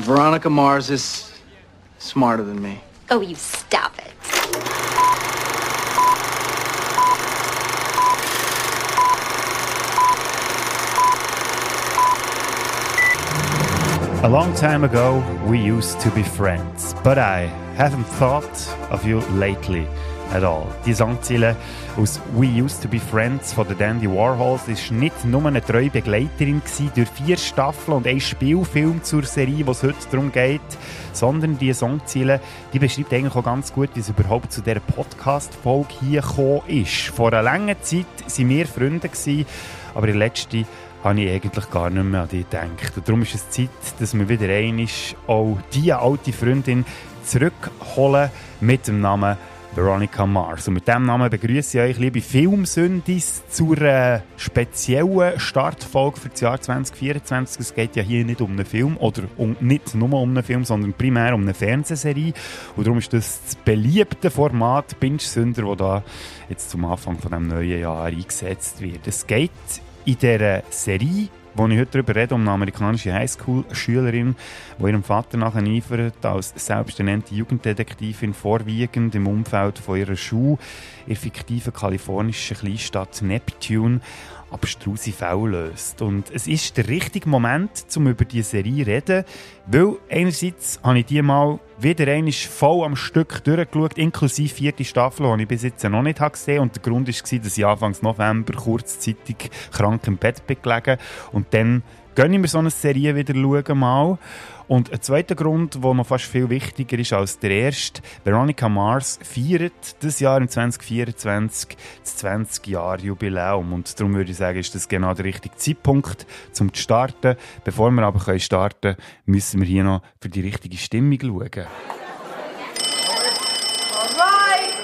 Veronica Mars is smarter than me. Oh, you stop it. A long time ago, we used to be friends, but I haven't thought of you lately at all. Die Songziele aus We Used to Be Friends von Dandy Warhols ist nicht nur eine treue Begleiterin durch vier Staffeln und ein Spielfilm zur Serie, was heute darum geht, sondern die Songziele, die beschreibt eigentlich auch ganz gut, wie es überhaupt zu dieser Podcast-Folge hier gekommen ist. Vor einer langen Zeit waren wir Freunde, aber die letzte habe ich eigentlich gar nicht mehr an dich gedacht. Und darum ist es Zeit, dass wir wieder einmal auch diese alte Freundin zurückholen mit dem Namen Veronica Mars. Und mit diesem Namen begrüße ich euch, liebe Filmsündis, zur äh, speziellen Startfolge für das Jahr 2024. Es geht ja hier nicht um einen Film oder um, nicht nur um einen Film, sondern primär um eine Fernsehserie. Und darum ist das das beliebte Format Binge-Sünder, das da jetzt zum Anfang von dem neuen Jahr eingesetzt wird. Es geht in dieser Serie, wo ich heute darüber rede, um eine amerikanische Highschool-Schülerin, die ihrem Vater nachher eifert, als selbsternannte Jugenddetektivin vorwiegend im Umfeld von ihrer Schule in der fiktiven kalifornischen Kleinstadt Neptune abstruse Fälle löst. Und es ist der richtige Moment, um über diese Serie zu reden, weil einerseits habe ich die mal wieder einmal voll am Stück durchgeschaut, inklusive vierte Staffel, die ich bis jetzt noch nicht gesehen habe. Und der Grund war, dass ich Anfang November kurzzeitig krank im Bett bin gelegen und dann gönne ich mir so eine Serie wieder schauen mal. Und ein zweiter Grund, der noch fast viel wichtiger ist als der erste, Veronica Mars feiert das Jahr im 2024 das 20-Jahr-Jubiläum. Und darum würde ich sagen, ist das genau der richtige Zeitpunkt, um zu starten. Bevor wir aber starten können, müssen wir hier noch für die richtige Stimmung schauen. Right,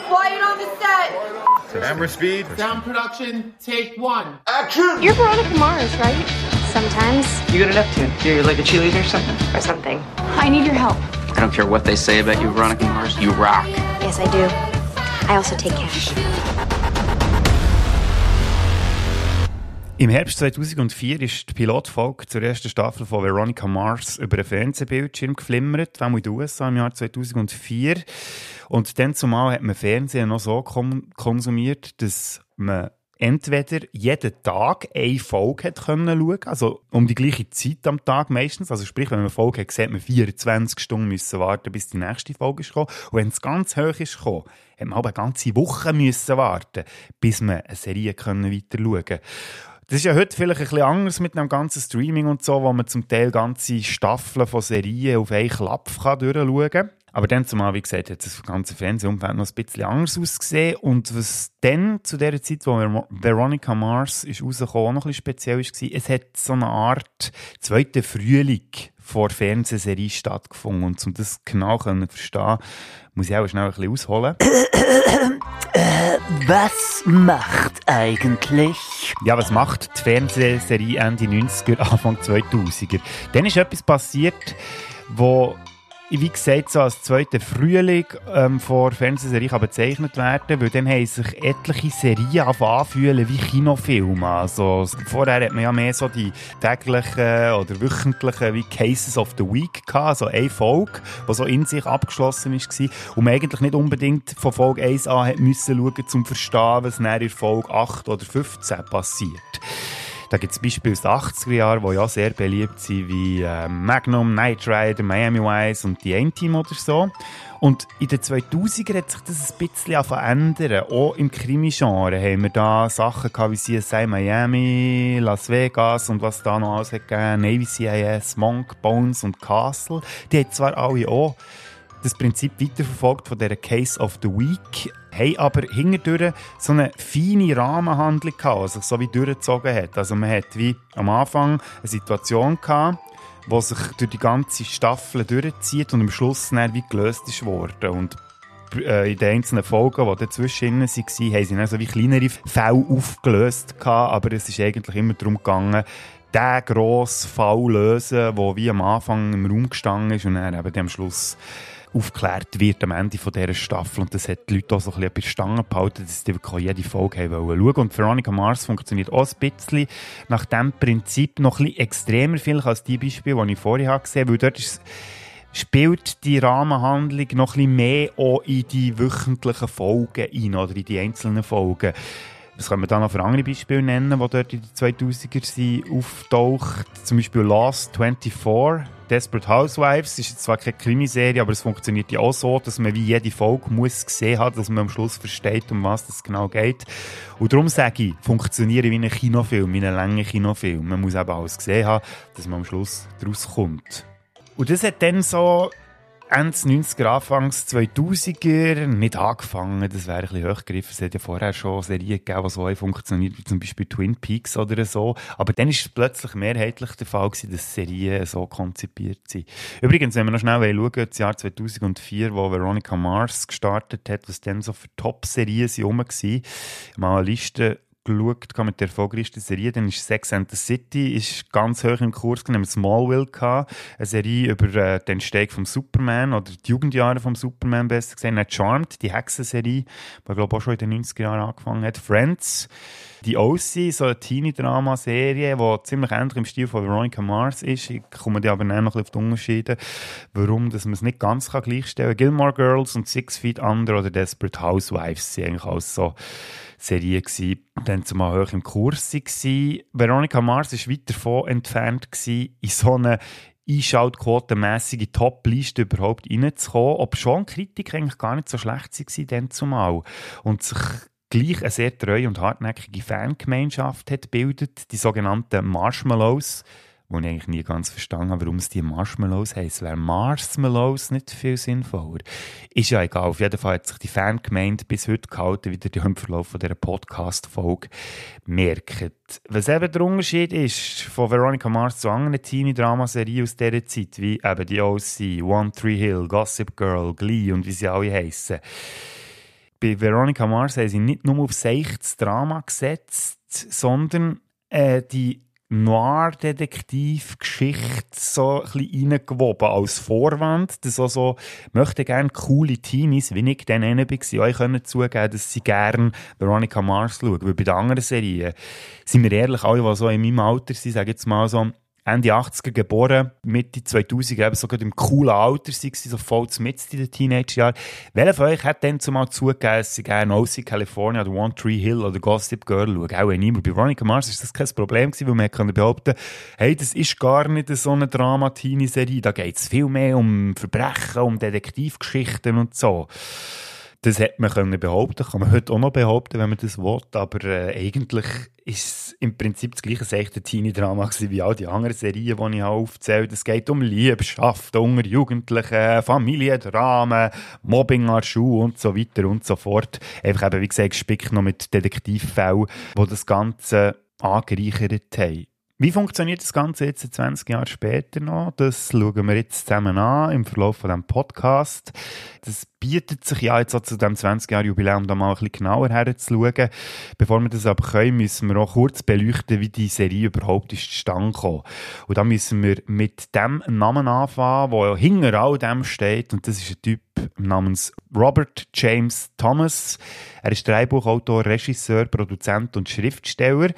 quiet on the set. Camera speed. Sound production, take one. Action! You're Veronica Mars, right? Sometimes. You got enough to? You're like a cheerleader or something? Or something. I need your help. I don't care what they say about you, Veronica Mars. You rock. Yes, I do. I also take cash. Im Herbst 2004 ist die Pilotfolge zur ersten Staffel von Veronica Mars über einen Fernsehbildschirm geflimmert, auch in den USA im Jahr 2004. Und dann zumal hat man Fernsehen noch so konsumiert, dass man entweder jeden Tag eine Folge hat können schauen, also um die gleiche Zeit am Tag meistens. Also sprich, wenn man eine Folge hat, sieht man 24 Stunden müssen warten, bis die nächste Folge ist gekommen. Und wenn es ganz hoch ist gekommen, hat man aber eine ganze Woche müssen warten, bis man eine Serie können weiter schauen. Das ist ja heute vielleicht ein bisschen anders mit einem ganzen Streaming und so, wo man zum Teil ganze Staffeln von Serien auf einen Klapp durchschauen kann. Aber dann zumal, wie gesagt, hat das ganze Fernsehumfeld noch ein bisschen anders ausgesehen. Und was dann zu der Zeit, wo Veronica Mars ist rausgekommen, noch ein bisschen speziell war, es hat so eine Art zweite Frühling vor Fernsehserie stattgefunden. Und um das genau zu verstehen, muss ich auch schnell ein bisschen ausholen. Was macht eigentlich? Ja, was macht die Fernsehserie Ende 90er, Anfang 2000er? Dann ist etwas passiert, wo wie gesagt, so als zweiter Frühling ähm, vor Fernsehserie kann bezeichnet werden, weil dann haben sich etliche Serien anfühlen wie Kinofilme. Also, vorher hat man ja mehr so die täglichen oder wöchentlichen wie Cases of the Week gehabt, also eine Folge, die so in sich abgeschlossen war und man eigentlich nicht unbedingt von Folge 1 an hat müssen schauen, um zu verstehen, was in Folge 8 oder 15 passiert. Da gibt es Beispiele aus den 80er Jahren, die ja sehr beliebt sind, wie äh, Magnum, Knight Rider, Miami Vice und die A-Team oder so. Und in den 2000er hat sich das ein bisschen verändern. Auch im Krimi-Genre haben wir da Sachen gehabt wie CSI Miami, Las Vegas und was da noch alles hat gegeben, Navy CIS, Monk, Bones und Castle. Die haben zwar alle auch das Prinzip weiterverfolgt von dieser Case of the Week, haben aber hinterdurch so eine feine Rahmenhandlung gehabt, die sich so wie durchgezogen hat. Also man hat wie am Anfang eine Situation gehabt, die sich durch die ganze Staffel durchzieht und am Schluss dann wie gelöst ist worden. Und äh, in den einzelnen Folgen, die dazwischen waren, haben sie dann so wie kleinere Fälle aufgelöst gehabt, aber es ist eigentlich immer darum gegangen, den grossen Fall lösen, der wie am Anfang im Raum gestanden ist und dann eben am Schluss aufgeklärt wird am Ende von dieser Staffel. Und das hat die Leute auch so ein bisschen bei der Stange behalten, dass sie wirklich jede Folge haben wollen schauen. Und Veronica Mars funktioniert auch ein bisschen nach dem Prinzip noch ein bisschen extremer vielleicht als die Beispiele, die ich vorher gesehen habe, weil dort ist spielt die Rahmenhandlung noch ein bisschen mehr auch in die wöchentlichen Folgen ein oder in die einzelnen Folgen. Was können wir da noch für andere Beispiele nennen, die dort in den 2000er sind, auftaucht? Zum Beispiel Last 24, Desperate Housewives. ist jetzt zwar keine Krimiserie, aber es funktioniert ja auch so, dass man wie jede Folge muss gesehen hat, dass man am Schluss versteht, um was es genau geht. Und darum sage ich, funktionieren wie ein Kinofilm, wie ein langer Kinofilm. Man muss eben alles gesehen haben, dass man am Schluss daraus kommt. Und das hat dann so Ende 90er, Anfangs 2000er nicht angefangen. Das wäre ein bisschen hochgegriffen. Es hat ja vorher schon Serien gegeben, die so funktioniert, wie zum Beispiel Twin Peaks oder so. Aber dann ist es plötzlich mehrheitlich der Fall gewesen, dass Serien so konzipiert sind. Übrigens, wenn wir noch schnell schauen, das Jahr 2004, wo Veronica Mars gestartet hat, was dann so für Top-Serien rum waren, mal eine Liste geschaut mit der erfolgreichsten Serie. Dann ist Sex and the City ist ganz hoch im Kurs genommen. Smallville gehabt, eine Serie über äh, den Steg vom Superman oder die Jugendjahre vom Superman besser gesehen. Dann Charmed, die Hexenserie, die glaube auch schon in den 90er Jahren angefangen hat. Friends, die OC, so eine Teenie-Drama-Serie, die ziemlich ähnlich im Stil von Veronica Mars ist. Ich komme dir aber noch ein bisschen auf die Unterschiede, warum dass man es nicht ganz kann gleichstellen kann. Gilmore Girls und Six Feet Under oder Desperate Housewives sind eigentlich alles so Serie gsi, dann zumal hoch im Kurs war. Veronica Mars war weit davon entfernt, gewesen, in so eine einschaltquotenmässige Top-Liste überhaupt reinzukommen, ob schon Kritik eigentlich gar nicht so schlecht war dann zumal. Und sich gleich eine sehr treue und hartnäckige Fangemeinschaft hat bildet, die sogenannten Marshmallows, wo ich eigentlich nie ganz verstanden habe, warum es die Marshmallows heisst. Wäre Marshmallows nicht viel sinnvoller? Ist ja egal. Auf jeden Fall hat sich die Fangemeinde bis heute gehalten, wie ihr im Verlauf dieser Podcast-Folge merkt. Was eben der Unterschied ist von Veronica Mars zu anderen Teenie-Dramaserien aus dieser Zeit, wie eben die OC, One Tree Hill, Gossip Girl, Glee und wie sie alle heissen. Bei Veronica Mars haben sie nicht nur auf seichtes Drama gesetzt, sondern äh, die Noir-Detektiv-Geschichte so ein bisschen reingewoben als Vorwand, dass auch so, möchte gerne coole Teenies, wie ich dann einer war, euch können zugeben, dass sie gerne Veronica Mars schauen. Weil bei den anderen Serien, sind wir ehrlich, alle, die so in meinem Alter sind, sagen jetzt mal so, Ende 80er geboren, Mitte 2000 eben sogar im coolen Alter waren, so voll mit in den Teenagerjahren. Welcher von euch hat denn zumal zugegeben, sie gerne OC California oder One Tree Hill oder Gossip Girl schauen? Auch niemand. Bei Veronica Mars ist das kein Problem gewesen, weil man kann behaupten, hey, das ist gar nicht so eine Drama-Teenie-Serie. Da geht es viel mehr um Verbrechen, um Detektivgeschichten und so. Das hätte man können behaupten, kann man heute auch noch behaupten, wenn man das will, aber äh, eigentlich ist es im Prinzip das gleiche seichte Teenie-Drama wie all die anderen Serien, die ich aufzählt Es geht um Liebschaft unter Jugendlichen, Familiendramen, Mobbing an Schuhe und so weiter und so fort. Einfach eben, wie gesagt, gespickt noch mit Detektivfällen, die das Ganze angereichert haben. Wie funktioniert das Ganze jetzt 20 Jahre später noch? Das schauen wir jetzt zusammen an im Verlauf von diesem Podcast. Das bietet sich ja jetzt auch zu dem 20 Jahre Jubiläum da mal ein bisschen genauer herzuschauen. Bevor wir das aber können, müssen wir auch kurz beleuchten, wie die Serie überhaupt ist zustande gekommen. Und da müssen wir mit dem Namen anfangen, der hinter all dem steht. Und das ist ein Typ namens Robert James Thomas. Er ist Drehbuchautor, Regisseur, Produzent und Schriftsteller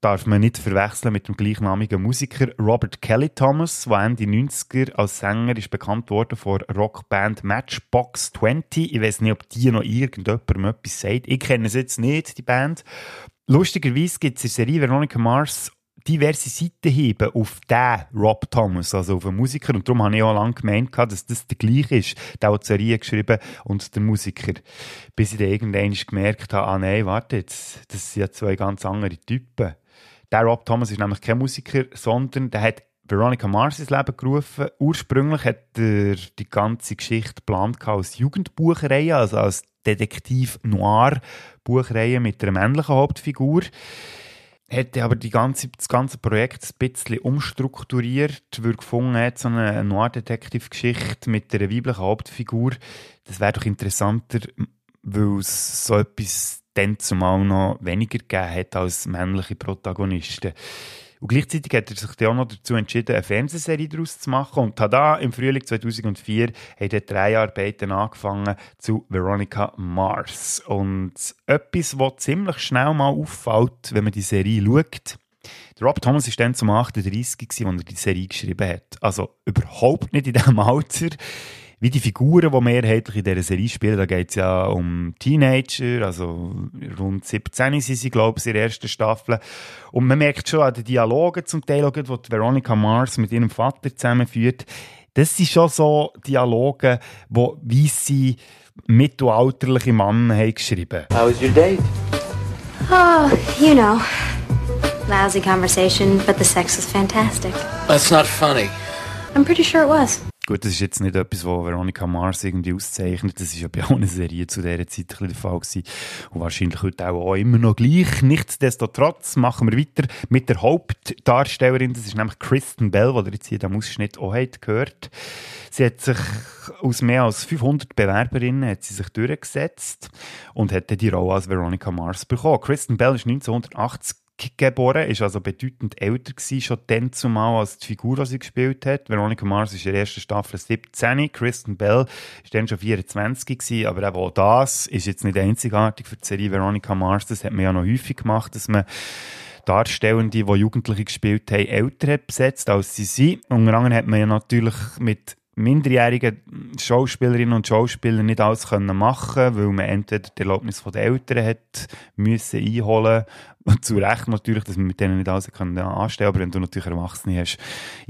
darf man nicht verwechseln mit dem gleichnamigen Musiker Robert Kelly Thomas, der Ende 90er als Sänger ist bekannt worden von Rockband Matchbox 20. Ich weiß nicht, ob die noch irgendjemandem etwas sagt. Ich kenne es jetzt nicht, die Band. Lustigerweise gibt es in der Serie Veronica Mars diverse Seitenhiebe auf den Rob Thomas, also auf den Musiker. Und darum habe ich auch lange gemeint, dass das der gleiche ist, der hat die Serie geschrieben und der Musiker. Bis ich dann irgendwann gemerkt habe, ah nein, warte jetzt, das sind ja zwei ganz andere Typen. Der Rob Thomas ist nämlich kein Musiker, sondern der hat Veronica Mars ins Leben gerufen. Ursprünglich hat er die ganze Geschichte geplant als Jugendbuchreihe, also als Detektiv-Noir-Buchreihe mit einer männlichen Hauptfigur. Hätte aber die ganze, das ganze Projekt ein bisschen umstrukturiert, weil gefunden hat, so eine Noir-Detektiv-Geschichte mit einer weiblichen Hauptfigur, das wäre doch interessanter, weil es so etwas dann zumal noch weniger gegeben hat als männliche Protagonisten. Und gleichzeitig hat er sich dann auch noch dazu entschieden, eine Fernsehserie daraus zu machen. Und tada, im Frühling 2004 hat er drei Arbeiten angefangen zu Veronica Mars. Und etwas, was ziemlich schnell mal auffällt, wenn man die Serie schaut, der Rob Thomas war dann zum 38, als er die Serie geschrieben hat. Also überhaupt nicht in diesem Alter wie die Figuren, die mehrheitlich in dieser Serie spielen, da geht es ja um Teenager, also rund 17 sind sie, glaube ich, in der ersten Staffel. Und man merkt schon an den Dialogen zum Teil, die Veronica Mars mit ihrem Vater zusammenführt, das sind schon so Dialoge, wo weisse mittelalterliche Männer haben geschrieben How was your date? Oh, you know. Lousy conversation, but the sex was fantastic. That's not funny. I'm pretty sure it was. Gut, das ist jetzt nicht etwas, was Veronica Mars irgendwie auszeichnet. Das ist ja bei eine Serie zu dieser Zeit der Fall gewesen. Und wahrscheinlich heute auch, auch immer noch gleich. Nichtsdestotrotz machen wir weiter mit der Hauptdarstellerin. Das ist nämlich Kristen Bell, die ihr jetzt hier im Ausschnitt auch habt gehört. Sie hat sich aus mehr als 500 Bewerberinnen hat sie sich durchgesetzt und hat die Rolle als Veronica Mars bekommen. Kristen Bell ist 1980 geboren, ist also bedeutend älter gewesen, schon dann zumal als die Figur, die sie gespielt hat. Veronica Mars ist in der ersten Staffel 17, Kristen Bell ist dann schon 24 gewesen, aber eben auch das ist jetzt nicht einzigartig für die Serie Veronica Mars, das hat man ja noch häufig gemacht, dass man Darstellende, die Jugendliche gespielt haben, älter besetzt, als sie sind. Unter anderem hat man ja natürlich mit minderjährigen Schauspielerinnen und Schauspieler nicht alles können machen weil man entweder die Erlaubnis der Eltern hat müssen einholen zu Recht natürlich, dass man mit denen nicht alles anstellen aber wenn du natürlich Erwachsene hast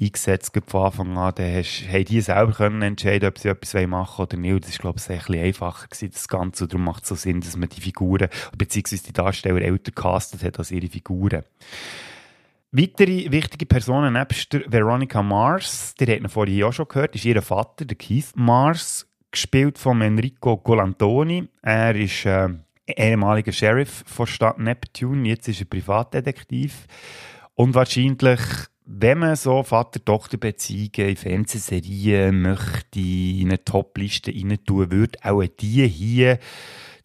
eingesetzt von Anfang an, dann hast, haben die selber können entscheiden, ob sie etwas machen oder nicht. Und das ist, glaube ich, ein bisschen einfacher gewesen, das Ganze. Und darum macht es so Sinn, dass man die Figuren, beziehungsweise die Darsteller älter castet hat als ihre Figuren. Weitere wichtige Personen nebst Veronica Mars, die hat man vorhin auch schon gehört, ist ihr Vater, der Keith Mars, gespielt von Enrico Golantoni. Er ist äh, ehemaliger Sheriff von Stadt Neptune, jetzt ist er Privatdetektiv und wahrscheinlich wenn man so Vater-Tochter-Beziehungen in Fernsehserien möchte in eine Top-Liste rein tun würde, auch die hier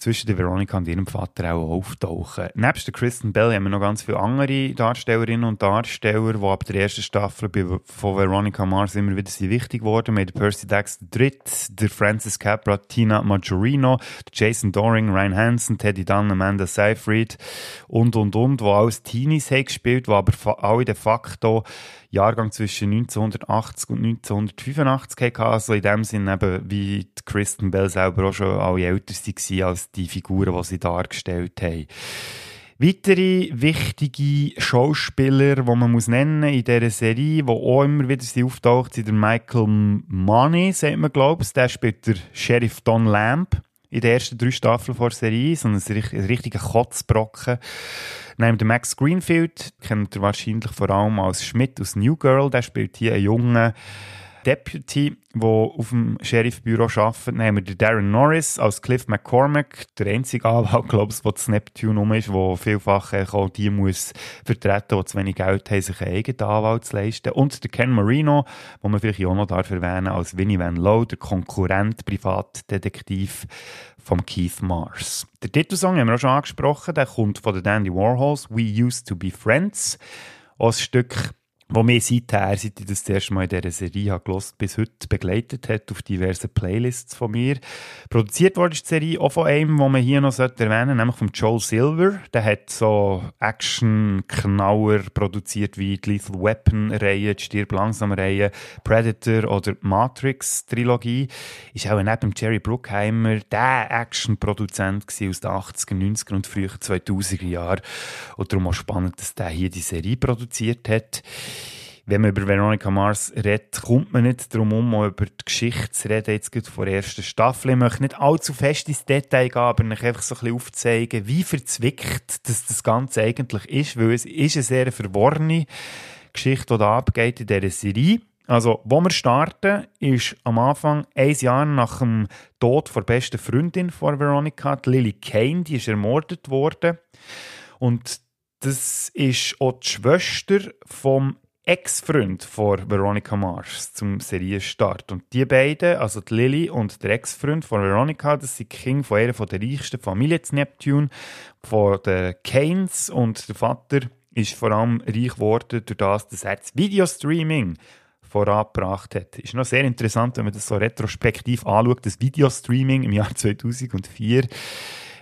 zwischen der Veronica und ihrem Vater auch auftauchen. Nebst der Kristen Bell haben wir noch ganz viele andere Darstellerinnen und Darsteller, die ab der ersten Staffel von Veronica Mars immer wieder sind wichtig geworden. Haben Percy Dexter III, der Francis Capra, Tina Majorino, Jason Doring, Ryan Hansen, Teddy Dunn, Amanda Seyfried und, und, und, die alles Teenies haben gespielt, die aber alle de facto Jahrgang zwischen 1980 und 1985 hatten. Also in dem Sinne eben, wie die Kristen Bell selber auch schon alle älter waren als die Figuren, die sie dargestellt haben. Weitere wichtige Schauspieler, die man muss nennen in dieser Serie, die auch immer wieder auftaucht, sind der Michael Money, sagt man, glaube ich. Der spielt der Sheriff Don Lamb in den ersten drei Staffeln der Serie, sondern ein richtiger Kotzbrocken. Neben dem Max Greenfield kennt ihr wahrscheinlich vor allem als Schmidt aus New Girl. Der spielt hier einen jungen Deputy, der auf dem Sheriffbüro arbeitet. Haben wir den Darren Norris als Cliff McCormack, der einzige Anwalt, glaube ich, der zu Neptune um ist, der vielfach auch die muss vertreten, die zu wenig Geld haben, sich einen eigenen Anwalt zu leisten. Und der Ken Marino, den man vielleicht auch noch darf erwähnen als Winnie Van Lowe, der Konkurrent, Privatdetektiv von Keith Mars. Der Titelsong haben wir auch schon angesprochen, der kommt von den Dandy Warhols, We Used to Be Friends, als Stück wo mich seither, seit ich das, erste Mal in dieser Serie habe gelost, bis heute begleitet hat auf diversen Playlists von mir. Produziert wurde die Serie auch von einem, den man hier noch erwähnen sollte, nämlich von Joel Silver. Der hat so Action-Knauer produziert wie die Lethal Weapon-Reihe, die Stirb langsam-Reihe, Predator oder Matrix-Trilogie. Ist auch neben Jerry Bruckheimer der Action-Produzent aus den 80er, 90er und frühen 2000er Jahren. Und darum auch spannend, dass der hier die Serie produziert hat wenn man über Veronica Mars redet, kommt man nicht darum um, über die Geschichte zu reden, jetzt gerade vor der ersten Staffel. Ich möchte nicht allzu fest ins Detail gehen, aber einfach so ein bisschen aufzeigen, wie verzwickt das, das Ganze eigentlich ist, weil es ist eine sehr verworrene Geschichte, die da abgeht in dieser Serie. Also, wo wir starten, ist am Anfang, ein Jahr nach dem Tod der besten Freundin von Veronica, Lily Kane, die ist ermordet worden. Und das ist auch die Schwester vom Ex-Freund von Veronica Mars zum Serienstart. Und die beiden, also die Lily und der Ex-Freund von Veronica, das sind die Kinder von einer der reichsten Familien zu Neptune, von den Keynes und der Vater ist vor allem reich geworden durch das, dass er das Videostreaming vorangebracht hat. Ist noch sehr interessant, wenn man das so retrospektiv anschaut, das Videostreaming im Jahr 2004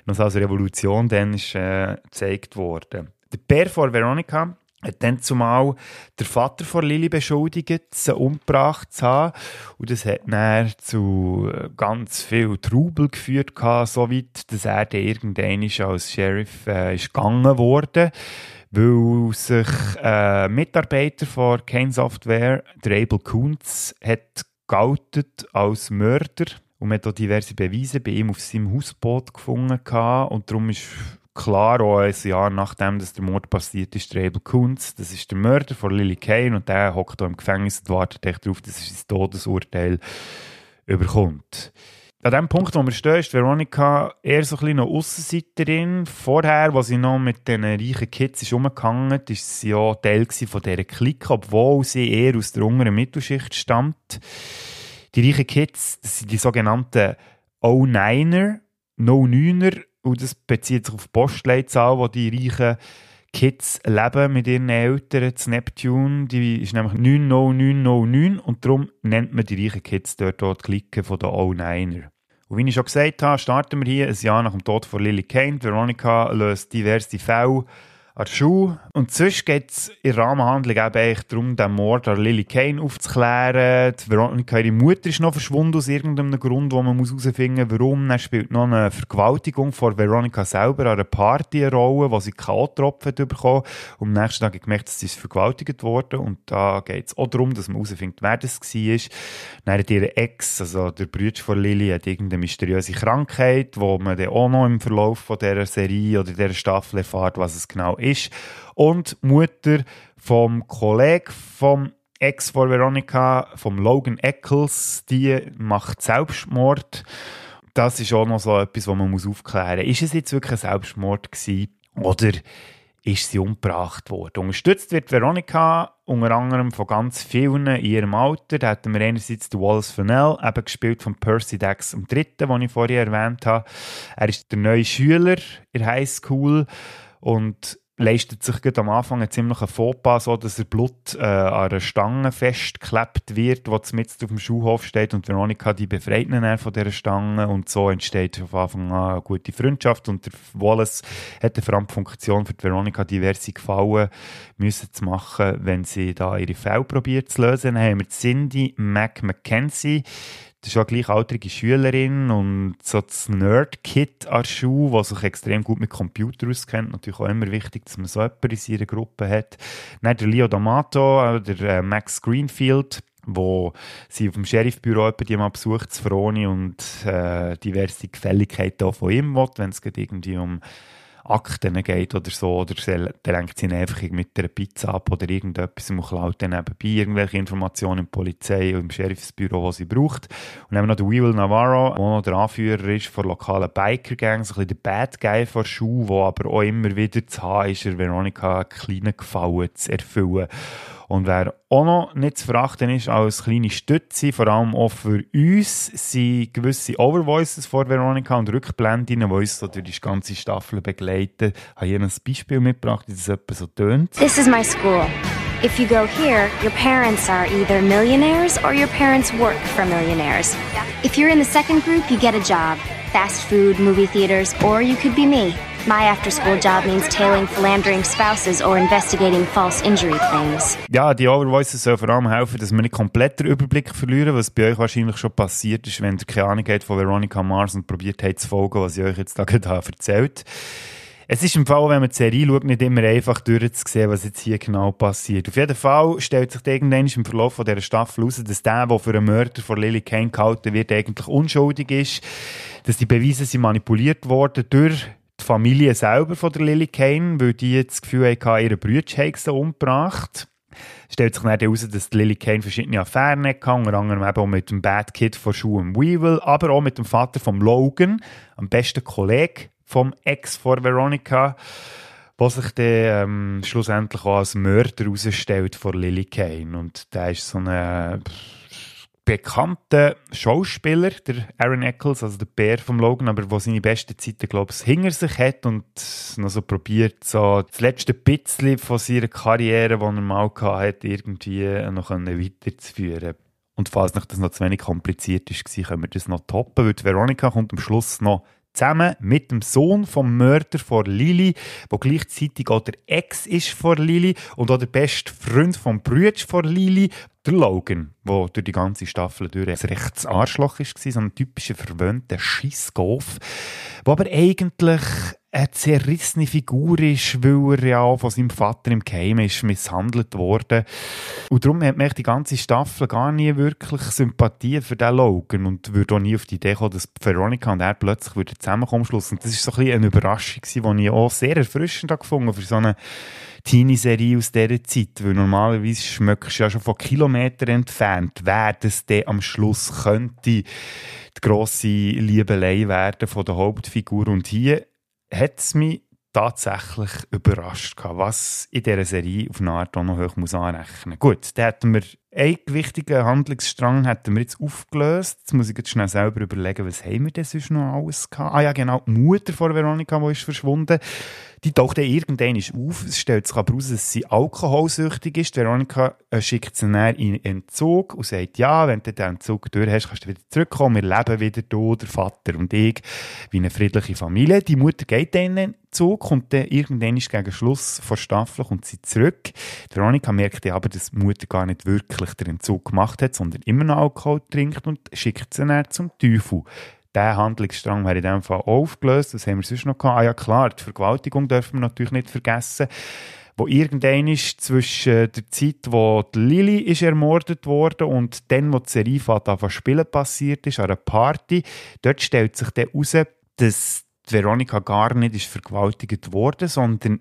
noch als Revolution dann ist äh, gezeigt worden. Der Bär von Veronica hat dann zumal der Vater von Lilly beschuldigt, sie umgebracht zu haben. Und das hat dann zu äh, ganz viel Trubel geführt, so weit, dass er dann irgendwann als Sheriff äh, ist gegangen wurde weil sich äh, Mitarbeiter von Kane Software, der Abel Kuntz, hat geoutet als Mörder und man hat auch diverse Beweise bei ihm auf seinem Hausboot gefunden und darum ist klar, auch ein Jahr nachdem dass der Mord passiert ist, der Abel Kuntz, das ist der Mörder von Lily Kane und der hockt hier im Gefängnis und wartet darauf, dass er sein Todesurteil überkommt an dem Punkt, wo wir stehen, ist Veronika eher so ein bisschen Aussenseiterin. Vorher, als sie noch mit den reichen Kids ist umgehangen ist, ist sie ja Teil von dieser Clique, obwohl sie eher aus der unteren Mittelschicht stammt. Die reichen Kids, das sind die sogenannten O-Niner, No-Neuner, und das bezieht sich auf die Postleitzahl, wo die reichen Kids leben mit ihren Eltern zu Neptune. Die ist nämlich 90909 und darum nennt man die reichen Kids dort auch die von den O-Niner. Und wie ich schon gesagt habe, starten wir hier ein Jahr nach dem Tod von Lily Kane. Veronica löst diverse Fälle an der Schule. Und sonst geht es in der Rahmenhandlung eben darum, den Mord an Lily Kane aufzuklären. Die Veronica, ihre Mutter ist noch verschwunden aus irgendeinem Grund, wo man herausfinden muss, warum. Dann spielt noch eine Vergewaltigung von Veronica selber an einer Party eine Rolle, wo sie K.O.-Tropfen bekommen. Und am nächsten Tag gemerkt, dass sie vergewaltigt worden Und da geht es auch darum, dass man herausfindet, wer das war. Dann hat ihre Ex, also der Bruder von Lily, hat irgendeine mysteriöse Krankheit, wo man dann auch noch im Verlauf von dieser Serie oder dieser Staffel erfährt, was es genau ist. Und Mutter vom Kollegen vom Ex von Veronica, vom Logan Eccles, die macht Selbstmord. Das ist auch noch so etwas, was man muss aufklären muss. Ist es jetzt wirklich ein Selbstmord gewesen oder ist sie umgebracht worden? Unterstützt wird Veronica unter anderem von ganz vielen in ihrem Alter. Da hatten wir einerseits den Wallace Fennell, eben gespielt von Percy Dax III., den ich vorher erwähnt habe. Er ist der neue Schüler in der Highschool und leistet sich am Anfang einen ziemlichen Fauxpas, so dass er Blut äh, an einer Stange festgeklebt wird, die mitten auf dem Schuhhof steht und Veronika die befreit ihn von dieser Stange und so entsteht auf Anfang an eine gute Freundschaft und der Wallace hat vor allem die Funktion für die Veronika diverse Gefallen müssen zu machen, wenn sie da ihre Fälle probiert zu lösen. Dann haben wir Cindy Mac McKenzie, das ist auch gleichaltrige Schülerin und so das Nerd-Kit an Schuh, das sich extrem gut mit Computer auskennt. Natürlich auch immer wichtig, dass man so jemanden in seiner Gruppe hat. Dann der Leo D'Amato, der äh, Max Greenfield, wo sie auf dem Sheriffbüro die mal besucht, Froni und äh, diverse Gefälligkeiten auch von ihm will, wenn es irgendwie um Akten geht oder so, oder der lenkt sie einfach mit einer Pizza ab oder irgendetwas und klaut dann nebenbei irgendwelche Informationen im Polizei und im Sheriffsbüro, die sie braucht. Und dann haben wir noch den Weevil Navarro, der noch der Anführer ist von lokalen Biker-Gangs, ein bisschen der Bad Guy von Schuh, der aber auch immer wieder zu haben ist, Veronica einen kleinen Gefallen zu erfüllen. Und wer auch noch nicht zu verachten ist als kleine Stütze, vor allem auch für uns, sind gewisse Overvoices vor Veronica und Rückblenden, die uns so durch die ganze Staffel begleiten. Ich habe hier ein Beispiel mitgebracht, wie das etwa so tönt. This is my school. If you go here, your parents are either millionaires or your parents work for millionaires. If you're in the second group, you get a job. Fast food, movie theaters, or you could be me. My after-school job means tailing philandering spouses or investigating false injury claims. Ja, die Overvoices sollen vor allem helfen, dass wir nicht komplett den Überblick verlieren, was bei euch wahrscheinlich schon passiert ist, wenn ihr keine Ahnung habt von Veronica Mars und probiert habt zu folgen, was ich euch jetzt da gerade erzählt es ist im Fall, wenn man die Serie schaut, nicht immer einfach durchzusehen, was jetzt hier genau passiert. Auf jeden Fall stellt sich irgendwann im Verlauf dieser Staffel heraus, dass der, der für einen Mörder von Lily Kane gehalten wird, eigentlich unschuldig ist, dass die Beweise sind manipuliert worden durch die Familie selber von der Lily Kane, weil die das Gefühl hatten, ihre Brüder umgebracht. Stellt sich dann heraus, dass die Lily Kane verschiedene Affären hatte, unter anderem eben auch mit dem Bad Kid von Schuh Weevil, aber auch mit dem Vater von Logan, am besten Kollege vom Ex von Veronica, was sich dann ähm, schlussendlich auch als Mörder herausstellt von Lily Kane. Und der ist so eine bekannter Schauspieler, der Aaron Eccles, also der Bär vom Logan, aber der seine besten Zeiten, glaube ich, hinter sich hat und noch so probiert, so das letzte bisschen von seiner Karriere, die er mal hatte, irgendwie noch weiterzuführen. Und falls nicht das noch zu wenig kompliziert ist, können wir das noch toppen, weil Veronica kommt am Schluss noch zusammen mit dem Sohn vom Mörder von Lili, wo gleichzeitig auch der Ex ist von Lili und auch der beste Freund vom Brütsch von Lili, der Logan, der durch die ganze Staffel durch ein rechtes Arschloch war, so ein typischer verwöhnter Schissgolf, der aber eigentlich eine zerrissene Figur ist, weil er ja von seinem Vater im Keim ist misshandelt worden. Und darum hat man die ganze Staffel gar nie wirklich Sympathie für den Logan und würde auch nie auf die Idee kommen, dass Veronica und er plötzlich wieder zusammenkommen Schluss. Und das ist so ein bisschen eine Überraschung die ich auch sehr erfrischend gefunden für so eine Teenie-Serie aus dieser Zeit, weil normalerweise schmöckst du ja schon von Kilometern entfernt, wer das dann am Schluss könnte die grosse Liebelei werden von der Hauptfigur. Und hier hat es mich tatsächlich überrascht, was in dieser Serie auf eine Art auch noch hoch anrechnen muss. Gut, da hätten wir einen wichtigen Handlungsstrang hätten wir jetzt aufgelöst. Jetzt muss ich jetzt schnell selber überlegen, was haben wir denn sonst noch alles gehabt? Ah ja, genau, die Mutter von Veronika, die ist verschwunden. Die taucht dann irgendwann auf. Es stellt sich aber heraus, dass sie alkoholsüchtig ist. Veronika äh, schickt sie dann in Entzug und sagt, ja, wenn du den Entzug durch hast, kannst du wieder zurückkommen. Wir leben wieder, du, der Vater und ich, wie eine friedliche Familie. Die Mutter geht dann Entzug, kommt dann irgendwann gegen Schluss vor Staffel, kommt sie zurück. Veronika merkt aber, dass die Mutter gar nicht wirklich den Entzug gemacht hat, sondern immer noch Alkohol trinkt und schickt sie dann zum Teufel der Handlungsstrang wäre in dem Fall aufgelöst. Was haben wir sonst noch gehabt? Ah ja, klar, die Vergewaltigung dürfen wir natürlich nicht vergessen. Wo irgendein ist zwischen der Zeit, wo die Lilly ist ermordet wurde und dann, wo die Serie von Spielen passiert ist, an einer Party, dort stellt sich dann heraus, dass Veronika gar nicht ist vergewaltigt wurde, sondern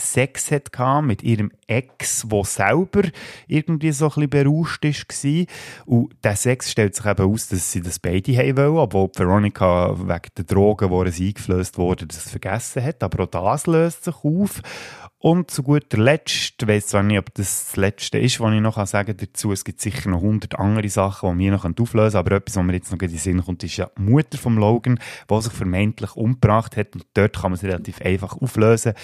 Sex hatte mit ihrem Ex, der selber irgendwie so ein bisschen berauscht war. Und der Sex stellt sich eben aus, dass sie das beide haben wollen, obwohl Veronica wegen der Drogen, die eingeflößt wurde, das vergessen hat. Aber auch das löst sich auf. Und zu guter Letzt, ich weiss zwar nicht, ob das das Letzte ist, was ich noch sagen kann dazu. Es gibt sicher noch hundert andere Sachen, die wir noch auflösen können. Aber etwas, was mir jetzt noch in den Sinn kommt, ist ja die Mutter von Logan, die sich vermeintlich umgebracht hat. Und dort kann man es relativ einfach auflösen.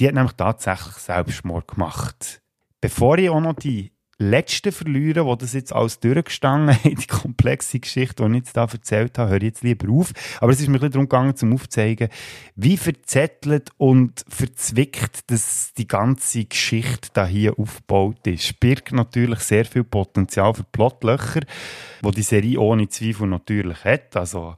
Die hat nämlich tatsächlich Selbstmord gemacht. Bevor ich auch noch die letzten verlieren, die das jetzt alles durchgestanden haben, die komplexe Geschichte, die ich jetzt da erzählt habe, höre ich jetzt lieber auf. Aber es ist mir ein bisschen darum gegangen, zum aufzuzeigen, wie verzettelt und verzwickt das die ganze Geschichte da hier aufgebaut ist. Birgt natürlich sehr viel Potenzial für Plotlöcher, wo die Serie ohne Zweifel natürlich hat. Also,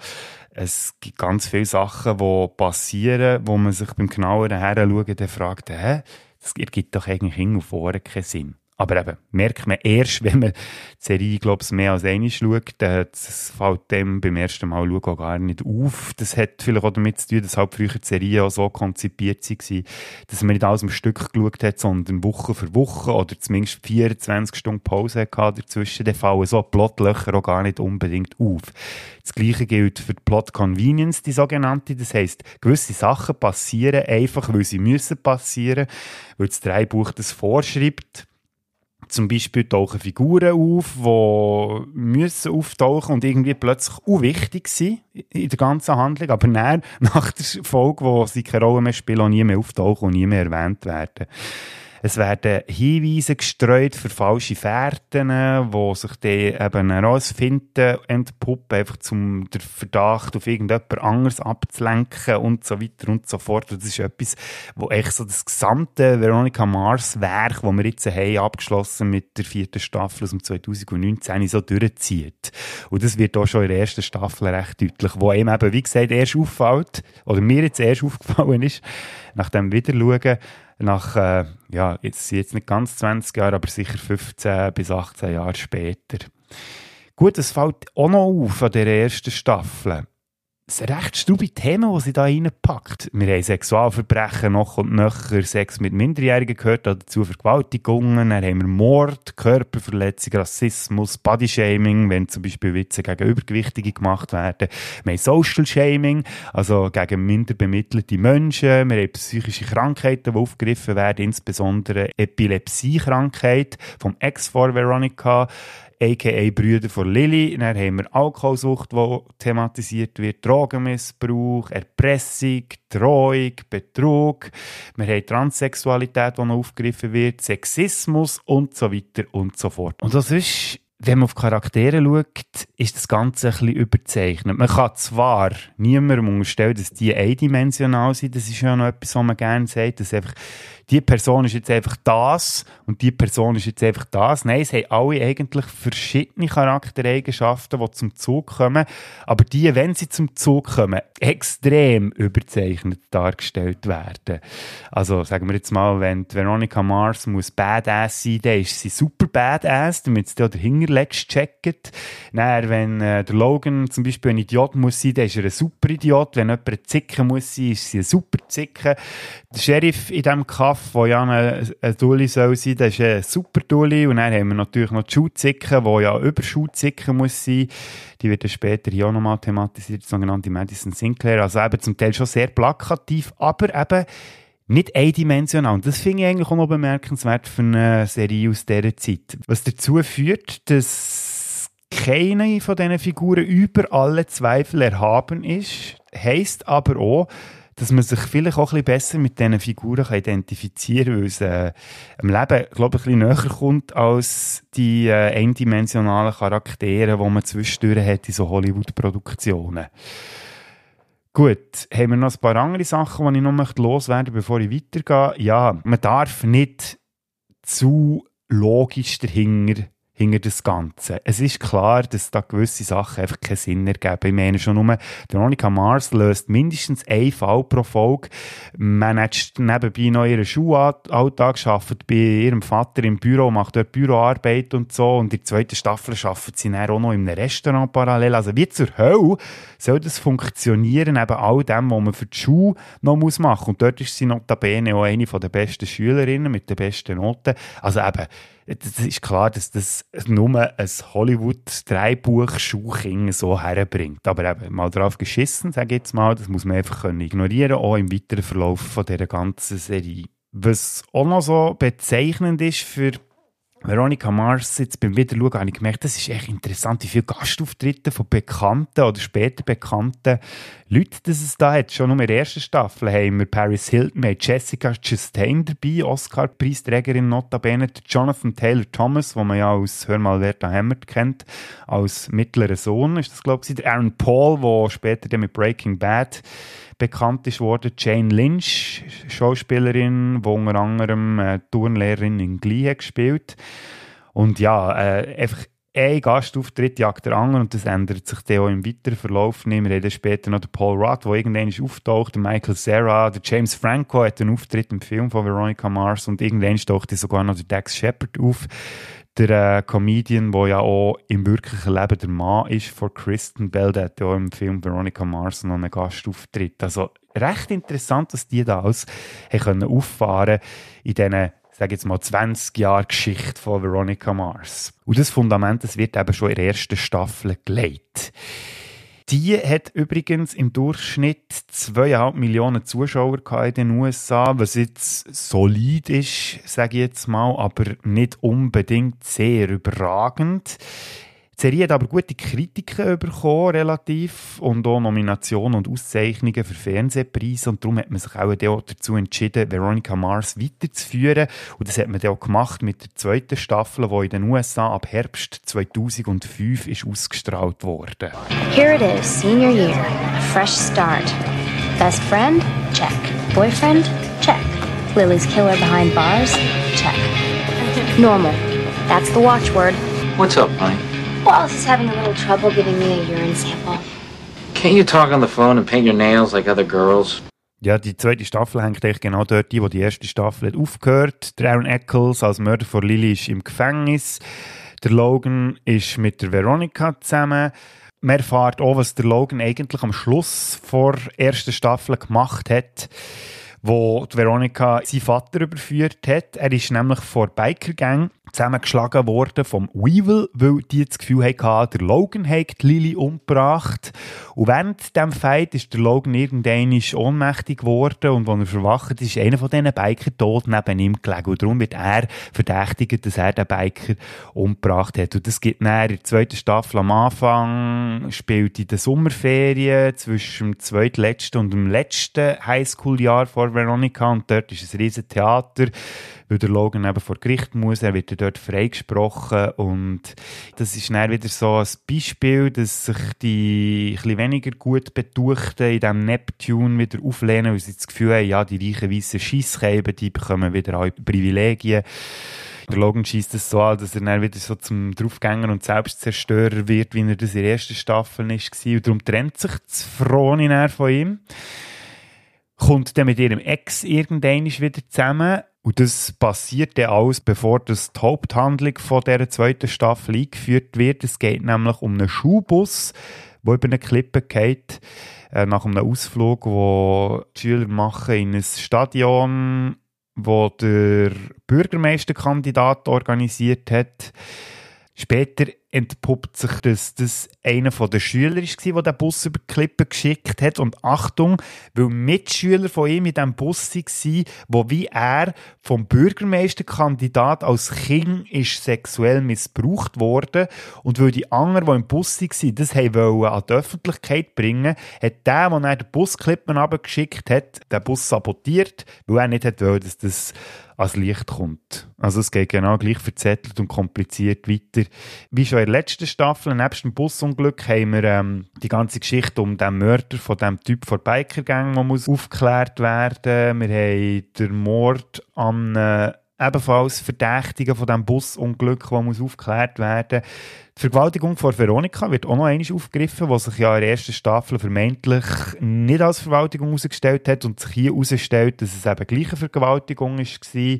es gibt ganz viele Sachen, die passieren, wo man sich beim genaueren Heranschauen dann fragt, hä, das ergibt doch eigentlich hin und vorne keinen Sinn. Aber eben, merkt man erst, wenn man die Serie, glaube ich, mehr als einmal schaut, das fällt dem beim ersten Mal auch gar nicht auf. Das hat vielleicht auch damit zu tun, dass halt früher die Serie auch so konzipiert war, dass man nicht alles am Stück geschaut hat, sondern Woche für Woche oder zumindest 24 Stunden Pause hatte dazwischen. Dann fallen so Plotlöcher auch gar nicht unbedingt auf. Das Gleiche gilt für die Plot Convenience, die sogenannte. Das heisst, gewisse Sachen passieren einfach, weil sie müssen passieren, weil das Dreibuch das vorschreibt zum Beispiel tauchen Figuren auf, die müssen auftauchen und irgendwie plötzlich unwichtig sind in der ganzen Handlung, aber dann, nach der Folge, wo sie keine Rolle mehr spielen, auch nie mehr auftauchen und nie mehr erwähnt werden. Es werden Hinweise gestreut für falsche Fährten, wo sich dann eben herausfinden, entpuppen, einfach zum den Verdacht auf irgendjemand anderes abzulenken und so weiter und so fort. Und das ist etwas, wo echt so das gesamte Veronica Mars Werk, das wir jetzt haben, abgeschlossen mit der vierten Staffel aus dem 2019, so durchzieht. Und das wird auch schon in der ersten Staffel recht deutlich, wo einem eben, wie gesagt, erst auffällt, oder mir jetzt erst aufgefallen ist, nach dem Wiederschauen, nach, äh, ja, jetzt, jetzt nicht ganz 20 Jahre, aber sicher 15 bis 18 Jahre später. Gut, es fällt auch noch auf an der ersten Staffel ein recht strube Thema, das sie da reinpackt. Wir haben Sexualverbrechen noch und nöcher, Sex mit Minderjährigen gehört, dazu Vergewaltigungen, dann haben wir Mord, Körperverletzung, Rassismus, Bodyshaming, wenn zum Beispiel Witze gegen Übergewichtige gemacht werden. Wir haben Social Shaming, also gegen minder bemittelte Menschen. Wir haben psychische Krankheiten, die aufgegriffen werden, insbesondere Epilepsiekrankheit vom Ex vor Veronica a.k.a. Brüder von Lilly. Dann haben wir Alkoholsucht, die thematisiert wird, Drogenmissbrauch, Erpressung, Drohung, Betrug. Wir haben Transsexualität, die noch aufgegriffen wird, Sexismus und so weiter und so fort. Und das ist wenn man auf Charaktere schaut, ist das Ganze ein bisschen überzeichnet. Man kann zwar niemandem unterstellen, dass die eindimensional sind, das ist ja noch etwas, was man gerne sagt, dass einfach die Person ist jetzt einfach das und die Person ist jetzt einfach das. Nein, es haben alle eigentlich verschiedene Charaktereigenschaften, die zum Zug kommen, aber die, wenn sie zum Zug kommen, extrem überzeichnet dargestellt werden. Also sagen wir jetzt mal, wenn Veronica Mars muss Badass sein, dann ist sie super Badass, damit sie da dahinter legst, checkt. Dann, wenn äh, der Logan zum Beispiel ein Idiot muss sein, dann ist er ein super Idiot. Wenn jemand Zicken muss sein, ist sie ein super Zicken. Der Sheriff in diesem Kaff Staff, wo ja ein, ein Dulli soll sein, das ist ein super Dulli. Und dann haben wir natürlich noch die Schuhzicke, die ja über Schuhzicke muss sein. Die wird dann später hier auch nochmal thematisiert, die sogenannte Madison Sinclair. Also eben zum Teil schon sehr plakativ, aber eben nicht eindimensional. Und das finde ich eigentlich auch noch bemerkenswert für eine Serie aus dieser Zeit. Was dazu führt, dass keine von diesen Figuren über alle Zweifel erhaben ist, heisst aber auch, dass man sich vielleicht auch ein bisschen besser mit diesen Figuren kann identifizieren kann, weil es äh, im Leben, glaube ich, ein bisschen näher kommt als die äh, eindimensionalen Charaktere, die man zwischendurch hat in so Hollywood-Produktionen. Gut, haben wir noch ein paar andere Sachen, die ich noch loswerden möchte, bevor ich weitergehe. Ja, man darf nicht zu logisch dahinter hinter das Ganze. Es ist klar, dass da gewisse Sachen einfach keinen Sinn ergeben. Ich meine schon nur, Veronica Mars löst mindestens einen Fall pro Folge. Man hat nebenbei noch ihren Schulalltag, arbeitet bei ihrem Vater im Büro, macht dort Büroarbeit und so. Und in der zweiten Staffel arbeitet sie dann auch noch in einem Restaurant parallel. Also wie zur Hölle soll das funktionieren, eben all dem, was man für die Schule noch muss machen. Und dort ist sie notabene auch eine der besten Schülerinnen mit den besten Noten. Also eben, es ist klar, dass das nur ein Hollywood-Dreibuch-Schulkind so herbringt. Aber eben mal drauf geschissen, sage ich jetzt mal, das muss man einfach ignorieren, auch im weiteren Verlauf von dieser ganzen Serie. Was auch noch so bezeichnend ist für Veronica Mars, jetzt beim Wiederschauen habe ich gemerkt, das ist echt interessant, wie viele Gastauftritte von bekannten oder später bekannten Leuten das es da hat. Schon nur in der ersten Staffel haben wir Paris Hilton, wir Jessica Chastain dabei, Oscar-Preisträgerin notabene, Jonathan Taylor Thomas, den man ja aus Hör mal, wer da hämmert kennt, als mittlerer Sohn ist das, glaube ich, der Aaron Paul, der später dann mit Breaking Bad bekannt ist worden. Jane Lynch, Schauspielerin, die unter anderem äh, Turnlehrerin in Glee gespielt. Und ja, äh, einfach ein Gastauftritt jagt der anderen und das ändert sich dann auch im weiteren Verlauf nicht. Wir reden später noch den Paul Rudd, der irgendwann auftaucht, Michael Cera, der James Franco hat einen Auftritt im Film von Veronica Mars und irgendwann taucht sogar noch der Dex Shepard auf der äh, Comedian, der ja auch im wirklichen Leben der Mann ist von Kristen Bell, der hat ja auch im Film Veronica Mars noch einen Gastauftritt. Also recht interessant, dass die da alles können auffahren in diesen sage jetzt mal 20 Jahre Geschichte von Veronica Mars. Und das Fundament das wird eben schon in der ersten Staffel gelegt. Die hat übrigens im Durchschnitt 2,5 Millionen Zuschauer in den USA, was jetzt solid ist, sage ich jetzt mal, aber nicht unbedingt sehr überragend. Die Serie hat aber gute Kritiken bekommen, relativ, und auch Nominationen und Auszeichnungen für Fernsehpreise. Und darum hat man sich auch dazu entschieden, Veronica Mars weiterzuführen. Und das hat man dann auch gemacht mit der zweiten Staffel, die in den USA ab Herbst 2005 ist ausgestrahlt wurde. Here it is, senior year. A fresh start. Best friend? Check. Boyfriend? Check. Lily's killer behind bars? Check. Normal. That's the watchword. What's up, honey? Wallace is having a little trouble giving me a urine sample. Can't you talk on the phone and paint your nails like other girls? Ja, die zweite Staffel hängt eigentlich genau dort ein, wo die erste Staffel hat aufgehört. Der Aaron Eccles als Mörder von Lily ist im Gefängnis. Der Logan ist mit der Veronica zusammen. Man erfährt auch, was der Logan eigentlich am Schluss vor der ersten Staffel gemacht hat wo Veronica seinen Vater überführt hat. Er ist nämlich vor Biker Gang zusammengeschlagen worden vom Weevil, weil die das Gefühl hatten, der Logan hat Lily umgebracht. Und während dem Fight ist der Logan irgendwann ohnmächtig geworden und als er verwacht ist, ist einer von diesen Biker tot neben ihm gelegen. Und darum wird er verdächtigt, dass er den Biker umgebracht hat. Und das gibt dann in der zweiten Staffel am Anfang, spielt in den Sommerferien zwischen dem zweitletzten und dem letzten Highschool-Jahr vor Veronica und dort ist ein riesen Theater weil der Logan eben vor Gericht muss, er wird dort freigesprochen und das ist dann wieder so ein Beispiel, dass sich die ein weniger gut Betuchten in diesem Neptune wieder auflehnen, weil sie das Gefühl haben, ja, die reichen weißen Scheisskäben, die bekommen wieder alle Privilegien. Der Logan schießt es so an, dass er dann wieder so zum Draufgänger und Selbstzerstörer wird, wie er das in der ersten Staffel war. Und darum trennt sich das Froni von ihm. Kommt dann mit ihrem Ex irgendwann wieder zusammen und das passiert dann alles, bevor das die Haupthandlung von dieser zweiten Staffel eingeführt wird. Es geht nämlich um einen Schulbus, der über eine Klippe geht, äh, nach einem Ausflug, wo die Schüler machen in ein Stadion, wo der Bürgermeisterkandidat organisiert hat. Später entpuppt sich, dass das einer der Schüler war, der den Bus über die Klippe geschickt hat. Und Achtung, weil Mitschüler von ihm in diesem Bus waren, wo wie er vom Bürgermeisterkandidat als Kind ist sexuell missbraucht wurde und weil die anderen, die im Bus waren, das wollen an die Öffentlichkeit bringen, hat der, der er den Busklippen abgeschickt hat, den Bus sabotiert, weil er nicht wollte, dass das ans Licht kommt. Also es geht genau gleich verzettelt und kompliziert weiter. Wie schon in der letzten Staffel, nebst dem Busunglück, haben wir ähm, die ganze Geschichte um den Mörder von dem Typ von Bikergang, der muss aufgeklärt werden. Wir haben den Mord an äh, ebenfalls Verdächtigen von diesem Busunglück, der muss aufgeklärt werden die Vergewaltigung von Veronika wird auch noch einmal aufgegriffen, was sich ja in der ersten Staffel vermeintlich nicht als Vergewaltigung herausgestellt hat und sich hier herausstellt, dass es eben gleich eine Vergewaltigung war.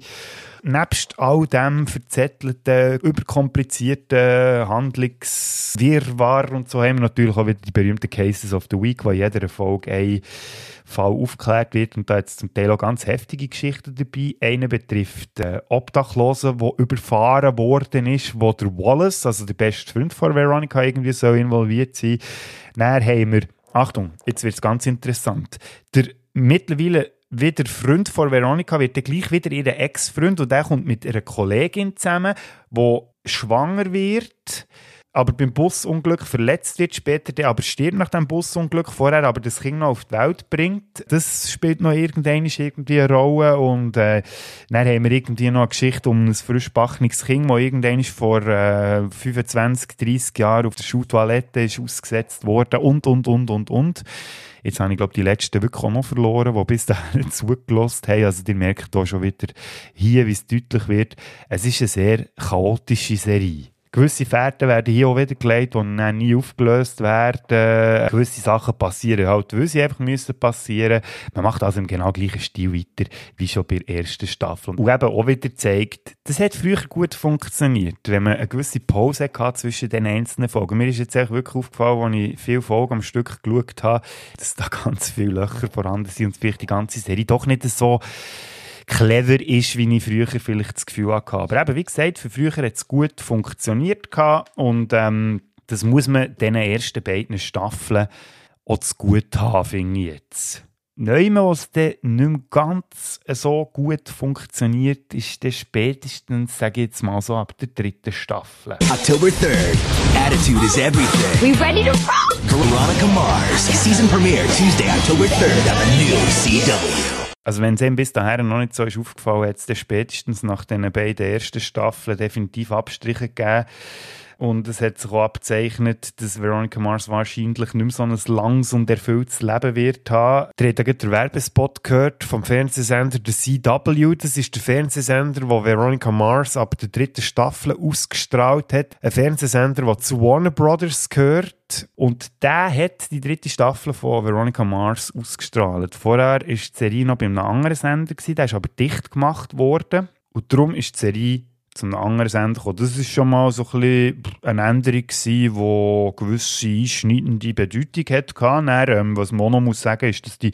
Nebst all dem verzettelten, überkomplizierten Handlungswirrwarr und so haben wir natürlich auch wieder die berühmten Cases of the Week, wo in jeder Folge ein Fall aufgeklärt wird und da jetzt zum Teil auch ganz heftige Geschichten dabei. Eine betrifft äh, Obdachlosen, wo überfahren worden ist, wo der Wallace, also der beste Freund von Veronica, irgendwie so involviert sein. Dann haben wir, Achtung, jetzt wird es ganz interessant, der mittlerweile wieder Freund von Veronica wird dann gleich wieder ihr Ex-Freund und der kommt mit einer Kollegin zusammen, die schwanger wird aber beim Busunglück verletzt wird, später der aber stirbt nach dem Busunglück, vorher aber das Kind noch auf die Welt bringt. Das spielt noch irgendwann irgendwie eine Rolle und äh, dann haben wir irgendwie noch eine Geschichte um ein frischbackenes Kind, das irgendwann vor äh, 25, 30 Jahren auf der Schultoilette ist ausgesetzt worden und, und, und, und, und. Jetzt habe ich, glaube die letzten wirklich auch noch verloren, die bis dahin zugelassen haben. Also, ihr merkt hier schon wieder, hier, wie es deutlich wird, es ist eine sehr chaotische Serie. Gewisse Fährten werden hier auch wieder gelegt, die dann nie aufgelöst werden. Gewisse Sachen passieren halt, weil sie einfach müssen passieren. Man macht also im genau gleichen Stil weiter, wie schon bei der ersten Staffel. Und eben auch wieder zeigt, das hat früher gut funktioniert, wenn man eine gewisse Pause hatte zwischen den einzelnen Folgen. Mir ist jetzt wirklich aufgefallen, als ich viele Folgen am Stück geschaut habe, dass da ganz viele Löcher vorhanden sind und vielleicht die ganze Serie doch nicht so clever ist, wie ich früher vielleicht das Gefühl hatte. Aber eben, wie gesagt, für früher hat es gut funktioniert und ähm, das muss man diesen ersten beiden Staffeln auch zu gut haben, finde ich jetzt. Neumann, was dann nicht mehr ganz so gut funktioniert, ist dann spätestens, sage ich jetzt mal so, ab der dritten Staffel. October 3rd, Attitude is everything. We ready to rock? Veronica Mars, season premiere Tuesday, October 3rd on the new CW. Also wenn es ihm bis dahin noch nicht so ist aufgefallen, hat es spätestens nach den beiden ersten Staffeln definitiv Abstriche gegeben. Und es hat sich auch abgezeichnet, dass Veronica Mars wahrscheinlich nicht mehr so ein langes und erfülltes Leben wird haben. Ihr habt ja den Werbespot gehört vom Fernsehsender der CW. Das ist der Fernsehsender, wo Veronica Mars ab der dritten Staffel ausgestrahlt hat. Ein Fernsehsender, der zu Warner Brothers gehört. Und der hat die dritte Staffel von Veronica Mars ausgestrahlt. Vorher war die Serie noch bei einem anderen Sender, der ist aber dicht gemacht worden. Und darum ist die Serie zu einem anderen Sender gekommen. Das war schon mal so ein bisschen eine Änderung die gewisse einschneidende Bedeutung hatte. Dann, ähm, was noch muss sagen ist, dass Die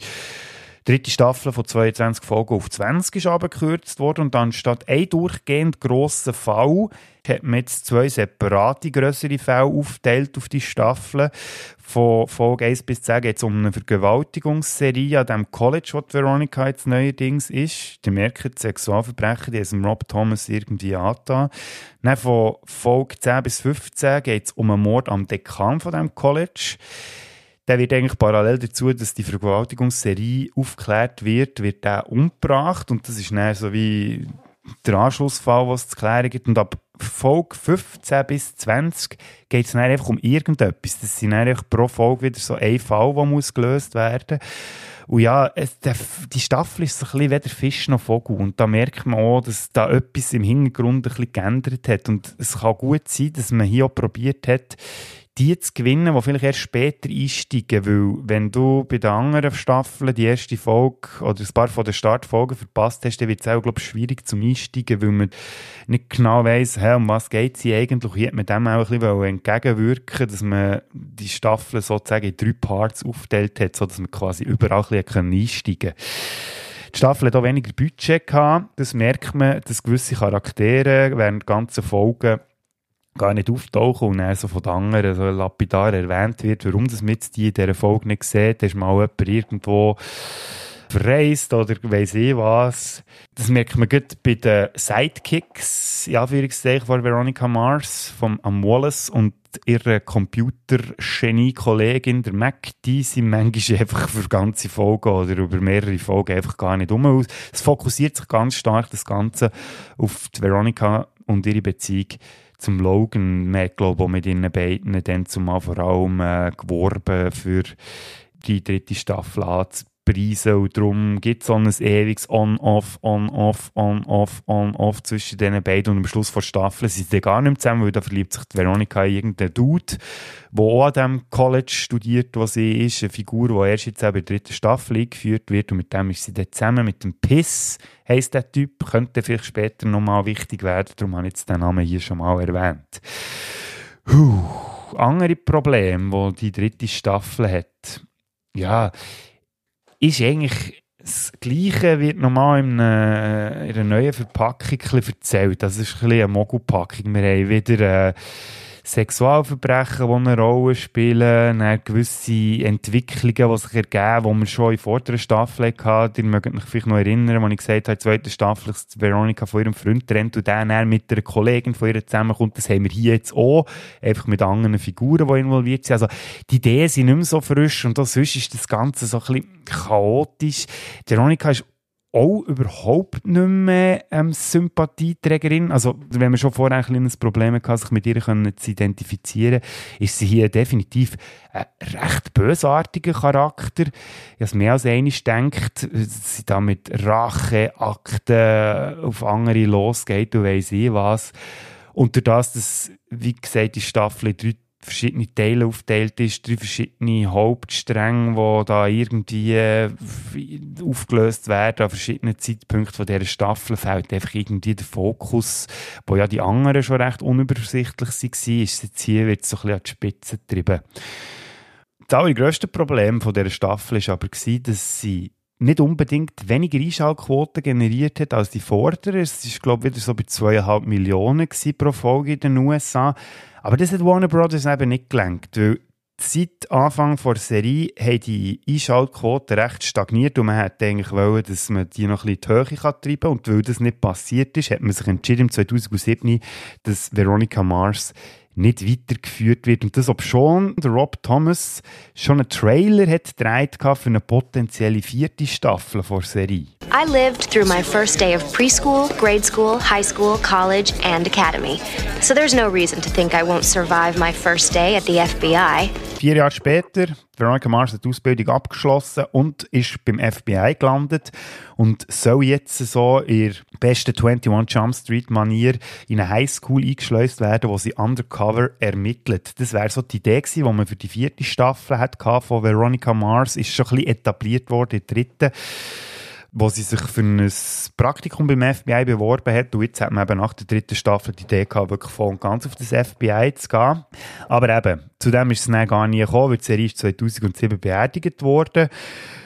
dritte Staffel von 22 Folgen auf 20 ist abgekürzt worden und anstatt ein durchgehend grosser Fall hat man jetzt zwei separate größere Fälle aufgeteilt auf die Staffeln. Von Folge 1 bis 10 geht es um eine Vergewaltigungsserie an dem College, die Veronica jetzt neuerdings ist. Die merken, die Sexualverbrechen, die haben Rob Thomas irgendwie angetan. Dann von Folge 10 bis 15 geht es um einen Mord am Dekan von dem College der wird eigentlich parallel dazu, dass die Vergewaltigungsserie aufgeklärt wird, wird der umgebracht und das ist dann so wie der Anschlussfall, was zu klären gibt und ab Folge 15 bis 20 geht es dann einfach um irgendetwas. Das sind einfach pro Folge wieder so ein Fall, der muss gelöst werden und ja, es, der, die Staffel ist so ein bisschen weder Fisch noch Vogel. Und da merkt man auch, dass da etwas im Hintergrund ein bisschen geändert hat. Und es kann gut sein, dass man hier auch probiert hat, die zu gewinnen, die vielleicht erst später einsteigen. Weil, wenn du bei den anderen Staffeln die erste Folge oder ein paar von den Startfolgen verpasst hast, dann wird es auch, glaube ich, schwierig zum Einsteigen, weil man nicht genau weiss, hey, um was geht es eigentlich. Hier hat man dem auch ein bisschen entgegenwirken dass man die Staffeln sozusagen in drei Parts aufgeteilt hat, sodass man quasi überall ein bisschen einsteigen kann. Die Staffel hat auch weniger Budget gehabt. Das merkt man, dass gewisse Charaktere während ganzen Folgen gar nicht auftauchen und dann so von den anderen so lapidar erwähnt wird, warum das mit die in dieser Folge nicht sieht. Ist mal jemand irgendwo verreist oder weiss ich was. Das merkt man gut bei den Sidekicks, in Anführungszeichen, von Veronica Mars, vom Am Wallace und ihre Computer-Genie-Kollegin, der Mac, die sind manchmal einfach für ganze Folgen oder über mehrere Folgen einfach gar nicht um. Es fokussiert sich ganz stark, das Ganze, auf die Veronica und ihre Beziehung zum Logan. Man hat, mit ihnen beiden dann zumal vor allem äh, geworben, für die dritte Staffel anzupreisen. Und darum gibt es so ein ewiges On-Off, On-Off, On-Off, On-Off zwischen diesen beiden. Und am Schluss der Staffel sind sie gar nicht mehr zusammen, weil da verliebt sich die Veronica in irgendeinen Dude, der auch an dem College studiert, wo sie ist. Eine Figur, die erst jetzt auch in der dritten Staffel eingeführt wird. Und mit dem ist sie dann zusammen mit dem Piss heisst der Typ, könnte vielleicht später nochmal wichtig werden, darum habe ich jetzt den Namen hier schon mal erwähnt. Puh, andere Probleme, die die dritte Staffel hat, ja, ist eigentlich das Gleiche wird nochmal in einer, in einer neuen Verpackung erzählt. Das ist ein bisschen eine Mogelpackung. Wir haben wieder äh, Sexualverbrechen, die eine Rolle spielen, dann gewisse Entwicklungen, die sich ergeben, die wir schon in vorderen Staffeln hatten. Ihr mögt euch vielleicht noch erinnern, als ich gesagt habe, in der zweiten Staffel ist Veronika von ihrem Freund trennt und der mit einer Kollegin von ihr zusammenkommt. Das haben wir hier jetzt auch, einfach mit anderen Figuren, die involviert sind. Also die Ideen sind nicht mehr so frisch und sonst ist das Ganze so ein bisschen chaotisch. Veronika ist auch überhaupt nicht mehr ähm, Sympathieträgerin. Also, wenn man schon vorher ein kleines Problem hatte, sich mit ihr zu identifizieren, ist sie hier definitiv ein recht bösartiger Charakter. Ich habe mehr als eines denkt, dass sie da mit Racheakten auf andere losgeht und weiss ich was. Und das, dass, wie gesagt, die Staffel in drei verschiedene Teile aufteilt ist, drei verschiedene Hauptstränge, die da irgendwie äh, aufgelöst werden an verschiedenen Zeitpunkten dieser Staffel, fällt einfach irgendwie der Fokus, wo ja die anderen schon recht unübersichtlich waren, ist jetzt hier wird so ein bisschen an die Spitze getrieben. Das allergrößte Problem von dieser Staffel war aber, dass sie nicht unbedingt weniger Einschaltquoten generiert hat als die vorderen. Es war, glaube ich, wieder so bei 2,5 Millionen pro Folge in den USA. Aber das hat Warner Brothers eben nicht gelenkt, weil seit Anfang der Serie haben die Einschaltquoten recht stagniert und man hätte eigentlich wollen, dass man die noch ein bisschen die Höhe treiben kann. Und weil das nicht passiert ist, hat man sich entschieden im 2007, dass Veronica Mars nicht weitergeführt wird. Und das, ob schon der Rob Thomas schon einen Trailer hat gedreht für eine potenzielle vierte Staffel der Serie. I lived through my first day of preschool, grade school, high school, college and academy. So there's no reason to think I won't survive my first day at the FBI. Vier Jahre später, Veronica Mars hat die Ausbildung abgeschlossen und ist beim FBI gelandet und soll jetzt so in besten 21 Jump Street Manier in eine Highschool eingeschleust werden, wo sie undercover ermittelt. Das wäre so die Idee gewesen, die man für die vierte Staffel hat von Veronica Mars, ist schon ein bisschen etabliert worden in der dritten. Wo sie sich für ein Praktikum beim FBI beworben hat. Und jetzt hat man eben nach der dritten Staffel die Idee gehabt, wirklich voll und ganz auf das FBI zu gehen. Aber eben, zu dem ist es dann gar nie gekommen, weil die Serie ist 2007 beerdigt worden.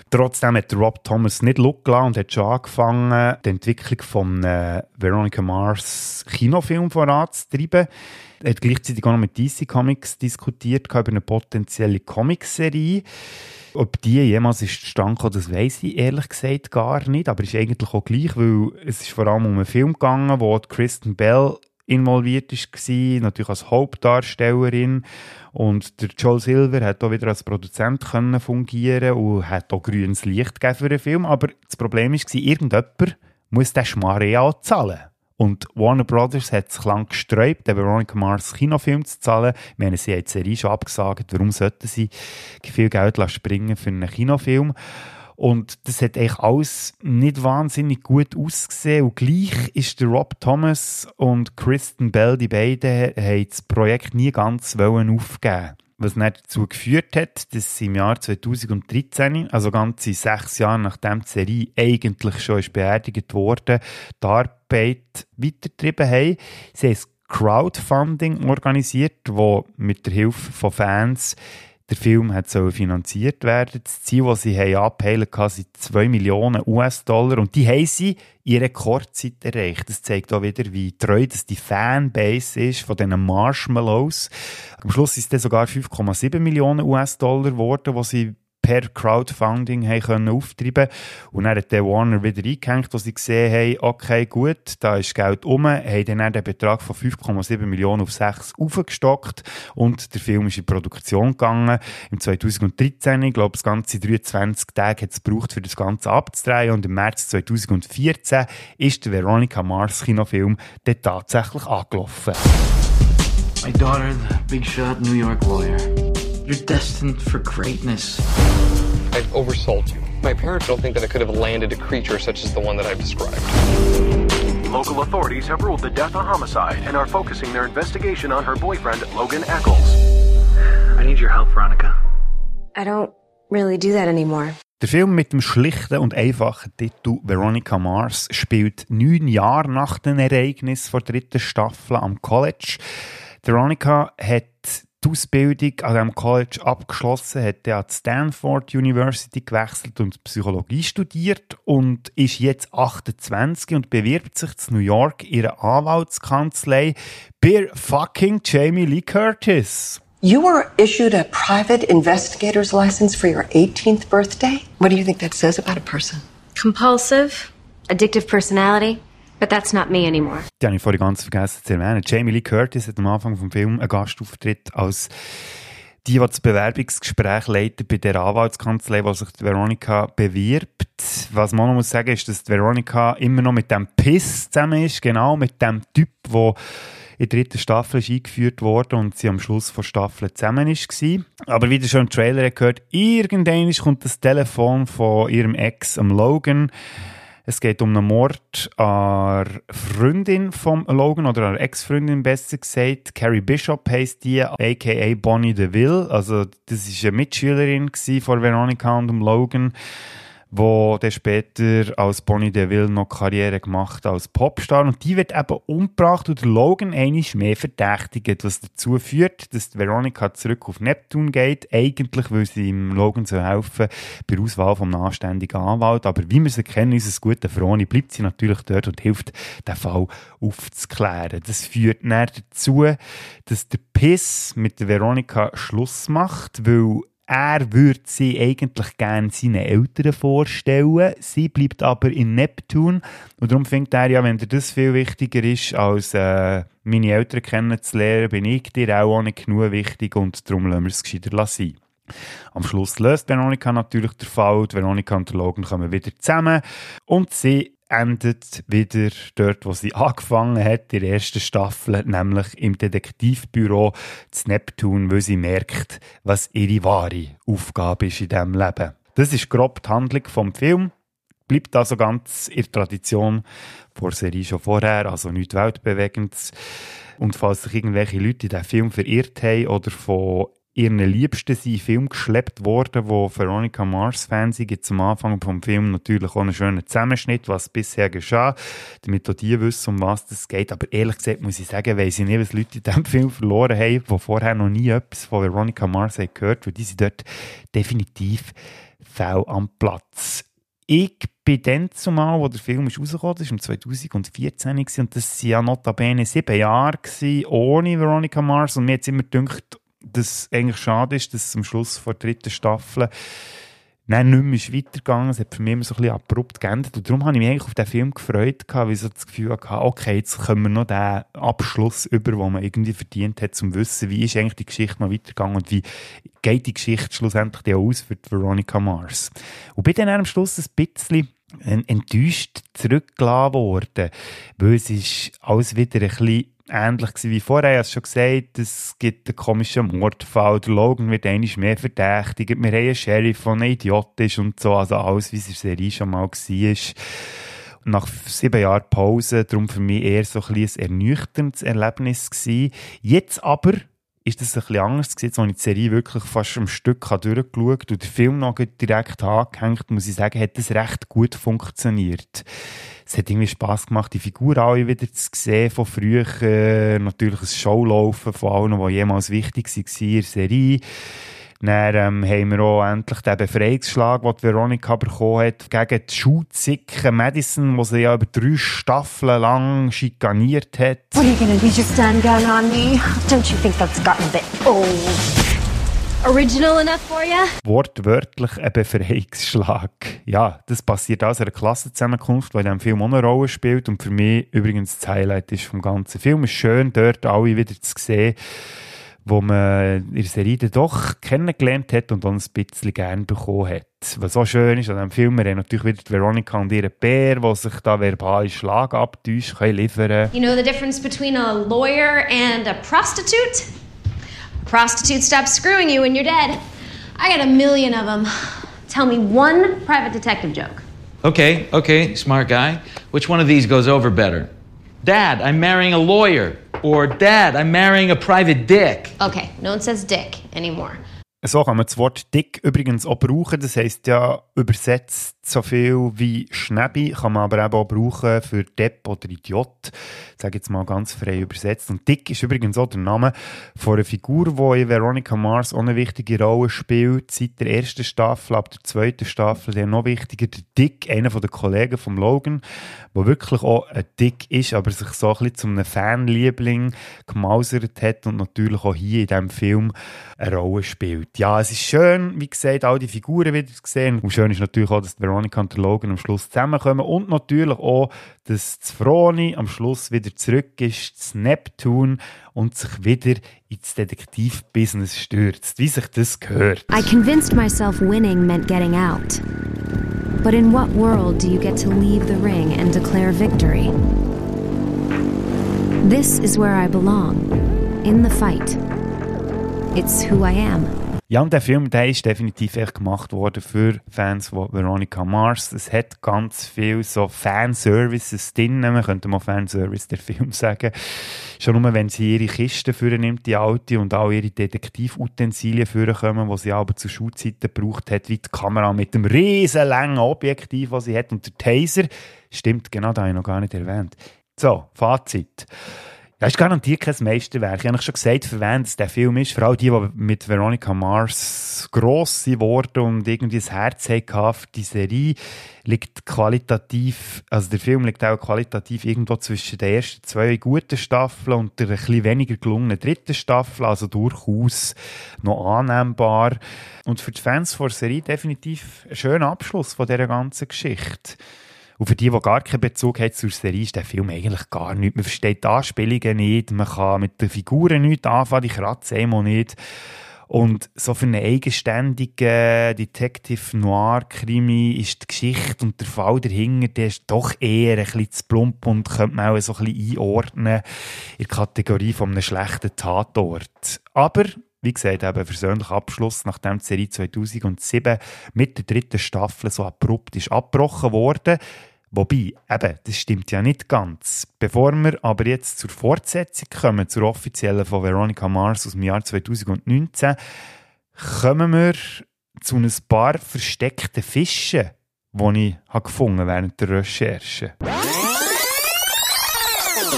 Trotzdem hat Rob Thomas nicht Look gelassen und hat schon angefangen, die Entwicklung von äh, Veronica Mars Kinofilm voranzutreiben. Er hat gleichzeitig auch noch mit DC Comics diskutiert über eine potenzielle Comicserie. Ob die jemals ist zustande gekommen, das weiss ich ehrlich gesagt gar nicht. Aber ist eigentlich auch gleich, weil es ist vor allem um einen Film gegangen, wo Kristen Bell involviert war, natürlich als Hauptdarstellerin. Und der Joel Silver hat auch wieder als Produzent können fungieren und hat auch grünes Licht gegeben für den Film. Aber das Problem war, irgendjemand muss den Schmarre zahlen. Und Warner Brothers hat sich lang gesträubt, den Veronica Mars Kinofilm zu zahlen. Ich meine, sie hat die Serie schon abgesagt. Warum sollten sie viel Geld springen für einen Kinofilm? Und das hat eigentlich alles nicht wahnsinnig gut ausgesehen. Und gleich ist der Rob Thomas und Kristen Bell, die beiden, haben das Projekt nie ganz aufgeben was dazu geführt hat, dass im Jahr 2013, also ganze sechs Jahre nachdem die Serie eigentlich schon ist beerdigt wurde, die Arbeit weitergetrieben haben. Sie haben Crowdfunding organisiert, wo mit der Hilfe von Fans der Film hat so finanziert werden. Das Ziel, das sie abheilen kann, sind 2 Millionen US-Dollar. Und die haben sie in Rekordzeit erreicht. Das zeigt auch wieder, wie treu das die Fanbase ist von diesen Marshmallows. Am Schluss ist es sogar 5,7 Millionen US-Dollar geworden, die sie per Crowdfunding haben können auftreiben Und dann hat der Warner wieder eingehängt, wo sie gesehen haben, okay, gut, da ist Geld um, haben dann den Betrag von 5,7 Millionen auf 6 aufgestockt und der Film ist in Produktion gegangen. Im 2013, ich glaube, das ganze 23 Tage hat es gebraucht, für das Ganze abzudrehen und im März 2014 ist der Veronica Mars Kinofilm dann tatsächlich angelaufen. My daughter, the big shot New York lawyer. You're destined for greatness. I've oversold you. My parents don't think that I could have landed a creature such as the one that I've described. Local authorities have ruled the death a homicide and are focusing their investigation on her boyfriend, Logan Eccles. I need your help, Veronica. I don't really do that anymore. Der Film mit dem schlichten und einfachen Titel Veronica Mars spielt neun Jahre nach den Ereignissen der dritten Staffel am College. Veronica hat die Ausbildung an diesem College abgeschlossen, hat dann an die Stanford University gewechselt und Psychologie studiert und ist jetzt 28 und bewirbt sich in New York ihre Anwaltskanzlei bei fucking Jamie Lee Curtis. You were issued a private investigator's license for your 18th birthday? What do you think that says about a person? Compulsive, addictive personality. But that's not me anymore. Die habe ich vorhin ganz vergessen zu erwähnen. Jamie Lee Curtis hat am Anfang vom Film einen Gastauftritt als die, die das Bewerbungsgespräch leitet bei der Anwaltskanzlei, wo sich die Veronica bewirbt. Was man noch muss sagen, ist, dass die Veronica immer noch mit dem Piss zusammen ist, genau mit dem Typ, der in der dritten Staffel ist eingeführt worden und sie am Schluss der Staffel zusammen war. Aber wie ihr schon im Trailer gehört, irgendwann kommt das Telefon von ihrem Ex, am Logan, es geht um einen Mord an Freundin von Logan oder an Ex-Freundin besser gesagt. Carrie Bishop heisst die, aka Bonnie DeVille. Also das ist eine Mitschülerin von Veronica und Logan wo dann später als Bonnie DeVille noch Karriere gemacht als Popstar. Und die wird eben umgebracht und der Logan einisch mehr verdächtigt, was dazu führt, dass Veronica zurück auf Neptun geht. Eigentlich will sie ihm Logan so helfen bei der Auswahl vom anständigen Anwalt. Aber wie wir sie kennen, unser guter Froni, bleibt sie natürlich dort und hilft, den Fall aufzuklären. Das führt dann dazu, dass der Piss mit der Veronica Schluss macht, weil er würde sie eigentlich gerne seinen Eltern vorstellen. Sie bleibt aber in Neptun. Und darum findet er ja, wenn dir das viel wichtiger ist, als äh, meine Eltern kennenzulernen, bin ich dir auch nicht genug wichtig und darum lassen wir es gescheiter sein. Am Schluss löst Veronika natürlich der Fall. Veronika und der Logan kommen wieder zusammen und sie endet wieder dort, wo sie angefangen hat, in der ersten Staffel, nämlich im Detektivbüro zu Neptun, weil sie merkt, was ihre wahre Aufgabe ist in diesem Leben. Das ist grob die Handlung vom Film. Bleibt also ganz in der Tradition vor der Serie schon vorher, also nichts Weltbewegendes. Und falls sich irgendwelche Leute in diesen Film verirrt haben oder von ihren Liebsten sind in Film geschleppt worden, wo Veronica Mars Fans. Jetzt am Anfang vom Film natürlich auch einen schönen Zusammenschnitt, was bisher geschah, damit auch die wissen, um was es geht. Aber ehrlich gesagt muss ich sagen, weiss ich nicht, was Leute in diesem Film verloren haben, die vorher noch nie etwas von Veronica Mars haben gehört, weil die sind dort definitiv fehl am Platz. Ich bin dann zumal, wo der Film ist rausgekommen ist, um 2014 und das waren ja notabene sieben Jahre ohne Veronica Mars und mir hat immer gedacht, dass es eigentlich schade ist, dass es am Schluss vor der dritten Staffel Nein, nicht mehr ist weitergegangen. Es hat für mich immer so ein bisschen abrupt geändert. Und darum habe ich mich eigentlich auf den Film gefreut, weil ich so das Gefühl hatte, okay, jetzt können wir noch den Abschluss über, den man irgendwie verdient hat, zum Wissen, wie ist eigentlich die Geschichte mal weitergegangen und wie geht die Geschichte schlussendlich aus für Veronica Mars. Und bin dann am Schluss ein bisschen enttäuscht zurückgelassen worden, weil es ist alles wieder ein bisschen ähnlich wie vorher. Ich habe schon gesagt, es gibt einen komischen Mordfall. Der Logan wird eigentlich mehr verdächtigt. Wir haben einen Sheriff, der ein Idiot ist und so. Also alles, wie es in der Serie schon mal war. Nach sieben Jahren Pause, darum für mich eher so ein, ein ernüchterndes Erlebnis gewesen. Jetzt aber ist das ein bisschen anders gewesen, als ich die Serie wirklich fast am Stück durchgeschaut und der Film noch direkt angehängt, muss ich sagen, hat das recht gut funktioniert es hat irgendwie Spass gemacht, die Figur alle wieder zu sehen von früher. Äh, natürlich ein Showlaufen von allen, die jemals wichtig waren in der Serie. Dann ähm, haben wir auch endlich den Befreiungsschlag, den Veronica bekommen hat, gegen die Schutzicke Madison, die sie ja über drei Staffeln lang schikaniert hat. What are you gonna do, just stand down on me? Don't you think that's gotten a bit old? Original enough for you? Wortwörtlich ein Befreiungsschlag. Ja, das passiert aus einer Klassenzusammenkunft, die in diesem Film auch eine Rolle spielt und für mich übrigens das Highlight ist vom ganzen Film. Es ist schön, dort alle wieder zu sehen, wo man in der Serie doch kennengelernt hat und dann ein bisschen gern bekommen hat. Was so schön ist an diesem Film, wir haben natürlich wieder Veronica und ihren Bär, die sich da verbal Schlag abtäuschen, können liefern. You know the difference between a lawyer and a prostitute? prostitute stops screwing you when you're dead. I got a million of them. Tell me one private detective joke. Okay, okay, smart guy. Which one of these goes over better? Dad, I'm marrying a lawyer. Or Dad, I'm marrying a private dick. Okay, no one says dick anymore. So kann man das Wort dick übrigens auch brauchen. Das heisst ja übersetzt so viel wie Schnäbi, kann man aber eben auch brauchen für Depp oder Idiot. Ich sage jetzt mal ganz frei übersetzt. Und Dick ist übrigens auch der Name von einer Figur, die in Veronica Mars auch eine wichtige Rolle spielt. Seit der ersten Staffel, ab der zweiten Staffel, der noch wichtiger, der Dick, einer der Kollegen von Logan, der wirklich auch ein Dick ist, aber sich so ein bisschen zu einem Fanliebling gemausert hat und natürlich auch hier in diesem Film eine Rolle spielt. Ja, es ist schön, wie gesagt, all die Figuren wieder zu sehen. Und schön ist natürlich auch, dass Veronica und Logan am Schluss zusammenkommen und natürlich auch, dass das am Schluss wieder zurück ist, das Neptun und sich wieder ins Detektivbusiness stürzt, wie sich das gehört. I convinced myself winning meant getting out. But in what world do you get to leave the ring and declare victory? This is where I belong. In the fight. It's who I am. Ja, und der Film der ist definitiv echt gemacht worden für Fans von Veronica Mars. Es hat ganz viel so Fanservices drin. Man könnte mal Fanservice der Film sagen. Schon nur, wenn sie ihre Kiste führen nimmt, die alte, und auch ihre Detektivutensilien führen kommen, die sie aber zu Schulzeiten gebraucht hat, wie die Kamera mit dem riesen langen Objektiv, das sie hat. Und der Taser, stimmt, genau, da habe ich noch gar nicht erwähnt. So, Fazit. Das ist garantiert kein Meisterwerk. Ich habe schon gesagt, für wen der Film ist. Vor allem die, die mit Veronica Mars gross geworden und irgendwie das Herz hatten für die Serie, liegt qualitativ, also der Film liegt auch qualitativ irgendwo zwischen den ersten zwei guten Staffeln und der etwas weniger gelungenen dritten Staffel, also durchaus noch annehmbar. Und für die Fans der Serie definitiv ein schöner Abschluss von dieser ganzen Geschichte. Und für die, die gar keinen Bezug haben zur Serie, ist der Film eigentlich gar nichts. Man versteht die Anspielungen nicht, man kann mit den Figuren nichts anfangen, die kratzen immer nicht. Und so für einen eigenständigen Detective Noir Krimi ist die Geschichte und der Fall dahinter, der ist doch eher ein bisschen zu plump und könnte man auch so ein bisschen einordnen in die Kategorie von schlechten Tatort. Aber wie gesagt, eben persönlicher Abschluss, nachdem die Serie 2007 mit der dritten Staffel so abrupt ist abgebrochen wurde, Wobei, eben, das stimmt ja nicht ganz. Bevor wir aber jetzt zur Fortsetzung kommen, zur offiziellen von Veronica Mars aus dem Jahr 2019, kommen wir zu ein paar versteckten Fischen, die ich habe gefunden während der Recherche.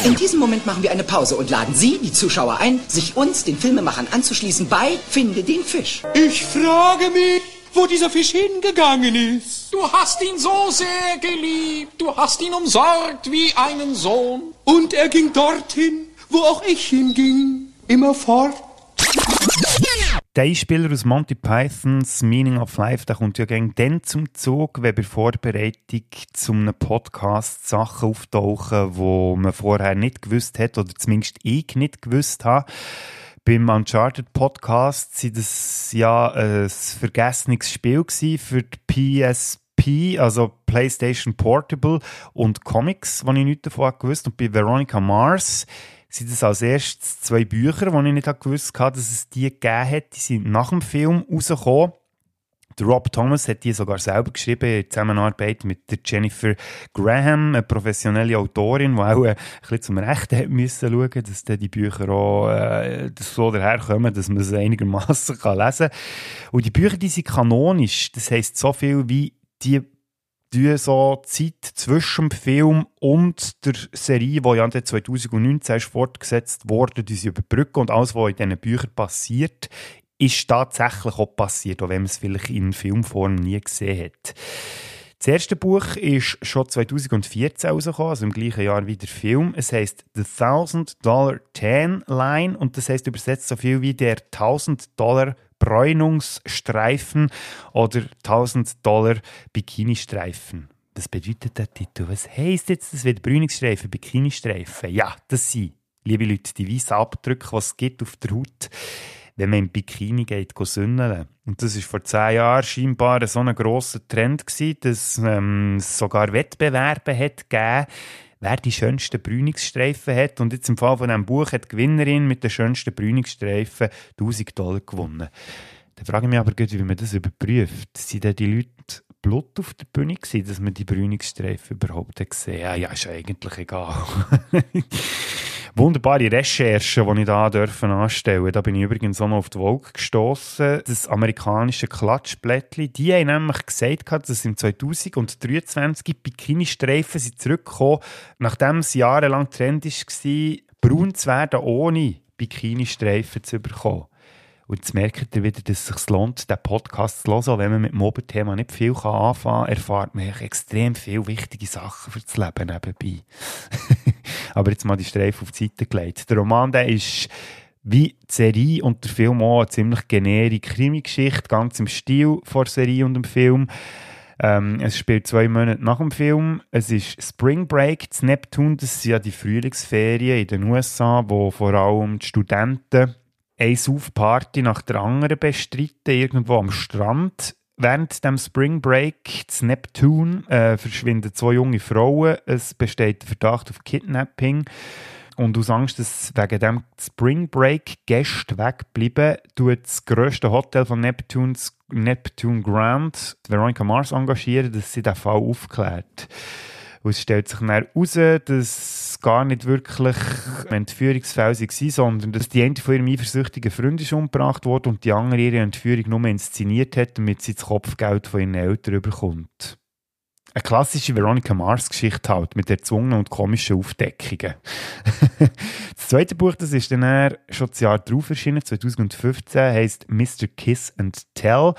In diesem Moment machen wir eine Pause und laden Sie, die Zuschauer, ein, sich uns, den Filmemachern, anzuschließen bei Finde den Fisch. Ich frage mich, wo dieser Fisch hingegangen ist. Du hast ihn so sehr geliebt, du hast ihn umsorgt wie einen Sohn. Und er ging dorthin, wo auch ich hinging, immer fort. Der Einspieler aus Monty Pythons Meaning of Life, der kommt ja gegen dann zum Zug, wenn bei Vorbereitung zu einem Podcast Sachen auftauchen, wo man vorher nicht gewusst hat oder zumindest ich nicht gewusst habe. Beim Uncharted Podcast war das ja ein vergessenes Spiel für die PSP, also PlayStation Portable und Comics, die ich nicht davon gewusst Und bei Veronica Mars sind es als erstes zwei Bücher, die ich nicht gewusst habe, dass es die gegeben hat. Die sind nach dem Film rausgekommen. Rob Thomas hat die sogar selber geschrieben, in Zusammenarbeit mit der Jennifer Graham, eine professionelle Autorin, die auch ein bisschen zum Rechten hat müssen schauen, dass die Bücher auch äh, so daherkommen, dass man sie einigermaßen lesen kann. Und die Bücher, die sind kanonisch. Das heisst so viel wie die die so Zeit zwischen dem Film und der Serie, die ja 2019 ist fortgesetzt wurde, die sie überbrücken und alles, was in diesen Büchern passiert, ist tatsächlich auch passiert, auch wenn man es vielleicht in Filmform nie gesehen hat. Das erste Buch ist schon 2014 rausgekommen, also im gleichen Jahr wie der Film. Es heißt The Thousand Dollar Tan Line und das heißt übersetzt so viel wie der 1000 Dollar Bräunungsstreifen oder 1000 Dollar Bikinistreifen. Das bedeutet der Titel. Was heisst jetzt das wieder? Bräunungsstreifen, Bikinistreifen? Ja, das sind, liebe Leute, die weißen Abdrücke, die es auf der Haut wenn man im Bikini geht, sündeln. Und das ist vor zehn Jahren scheinbar so ein grosser Trend gewesen, dass ähm, es sogar Wettbewerbe hat gegeben, wer die schönsten Brünungsstreifen hat. Und jetzt im Fall von diesem Buch hat die Gewinnerin mit den schönsten Brünungsstreifen 1000 Dollar gewonnen. Da frage ich mich aber, wie man das überprüft. Sind denn die Leute Blut auf der Bühne gewesen, dass man die Brünungsstreifen überhaupt gesehen hat? Ja, ja, ist eigentlich egal. wunderbare Recherchen, die ich da dürfen anstellen Da bin ich übrigens auch noch auf die Vogue gestoßen. Das amerikanische Klatschblättli. Die haben nämlich gesagt, dass im 2023 Bikini-Streifen sind zurückgekommen, nachdem es jahrelang Trend war, braun zu werden, ohne Bikini-Streifen zu bekommen. Und jetzt merkt ihr wieder, dass es sich lohnt, den Podcast zu hören. Wenn man mit dem Oberthema nicht viel anfangen kann, erfahrt man extrem viele wichtige Sachen für das Leben nebenbei. Aber jetzt mal die Streife auf die Seite gelegt. Der Roman, der ist wie die Serie und der Film auch eine ziemlich generierte Krimi-Geschichte, ganz im Stil von Serie und dem Film. Ähm, es spielt zwei Monate nach dem Film. Es ist Spring Break zu Neptun. Das sind ja die Frühlingsferien in den USA, wo vor allem die Studenten eine Saufparty nach der anderen bestreiten, irgendwo am Strand. Während dem Spring Break zu Neptun äh, verschwinden zwei junge Frauen. Es besteht der Verdacht auf Kidnapping. Und aus Angst, dass wegen dem Spring Break Gäste wegbleiben, tut das grösste Hotel von Neptuns, Neptune Grand Veronica Mars engagieren, dass sie den Fall aufklärt. Und es stellt sich dann heraus, dass gar nicht wirklich Entführungsfälle waren, sondern dass die eine von ihrem eifersüchtigen Freund ist umgebracht wurde und die andere ihre Entführung nur inszeniert hat, damit sie das Kopfgeld von ihren Eltern bekommt. Eine klassische Veronica Mars-Geschichte halt, mit erzwungenen und komischen Aufdeckungen. das zweite Buch, das ist dann schon das Jahr darauf erschienen, 2015, heisst Mr. Kiss and Tell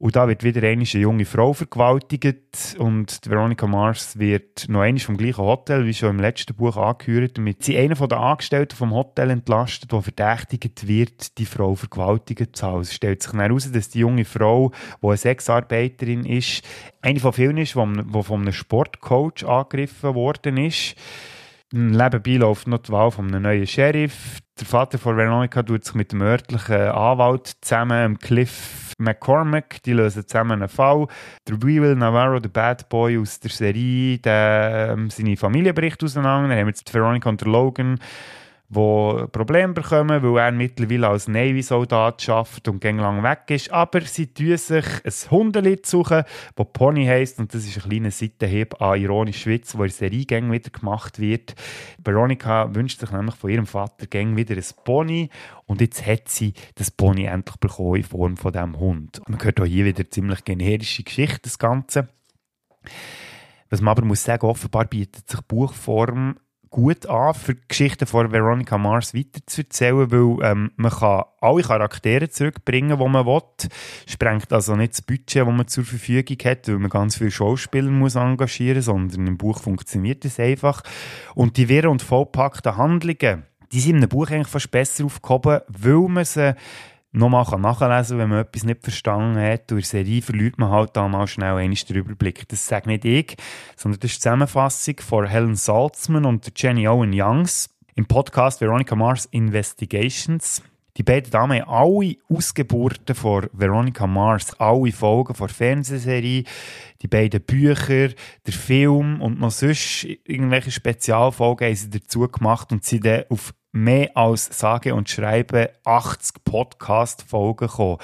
und da wird wieder eine junge Frau vergewaltigt und Veronica Mars wird noch einmal vom gleichen Hotel, wie schon im letzten Buch angehört, damit sie einen der Angestellten vom Hotel entlastet, der verdächtigt wird, die Frau vergewaltigt zu haben. Es stellt sich heraus, dass die junge Frau, die eine Sexarbeiterin ist, eine von vielen ist, die von einem Sportcoach angegriffen worden ist. Nebenbei läuft noch die Wahl von einem neuen Sheriff. Der Vater von Veronica tut sich mit dem örtlichen Anwalt zusammen, Cliff McCormack, die lösen zusammen einen Fall. Der Will Navarro, der Bad Boy aus der Serie, der ähm, seine Familie bricht auseinander. Dann haben wir jetzt Veronica und Logan, die Probleme bekommen, weil er mittlerweile als Navy-Soldat schafft und gang lang weg ist. Aber sie tun sich ein Hundelied suchen, das Pony heisst und das ist ein kleiner Seitenhieb an ironisch Schwitz, wo in Serie wieder gemacht wird. Veronica wünscht sich nämlich von ihrem Vater gang wieder ein Pony und jetzt hat sie das Pony endlich bekommen in Form von diesem Hund. Man hört auch hier wieder ziemlich generische Geschichte, das Ganze. Was man aber muss sagen, offenbar bietet sich Buchform gut an, für die Geschichte von Veronica Mars weiterzuerzählen, weil ähm, man kann alle Charaktere zurückbringen, die man will. Sprengt also nicht das Budget, das man zur Verfügung hat, weil man ganz viele Schauspieler muss engagieren, sondern im Buch funktioniert es einfach. Und die wirren und vollpackten Handlungen, die sind in einem Buch eigentlich fast besser aufgehoben, weil man sie nochmal nachlesen wenn man etwas nicht verstanden hat. Durch Serie verliert man halt da mal schnell einen Überblick. Das sage nicht ich, sondern das ist die Zusammenfassung von Helen Salzman und Jenny Owen Youngs im Podcast Veronica Mars Investigations. Die beiden Damen haben alle Ausgeburten von Veronica Mars, alle Folgen der Fernsehserie, die beiden Bücher, der Film und noch sonst irgendwelche Spezialfolgen haben sie dazu gemacht und sind dann auf mehr als sage und schreibe 80 Podcast-Folgen gekommen.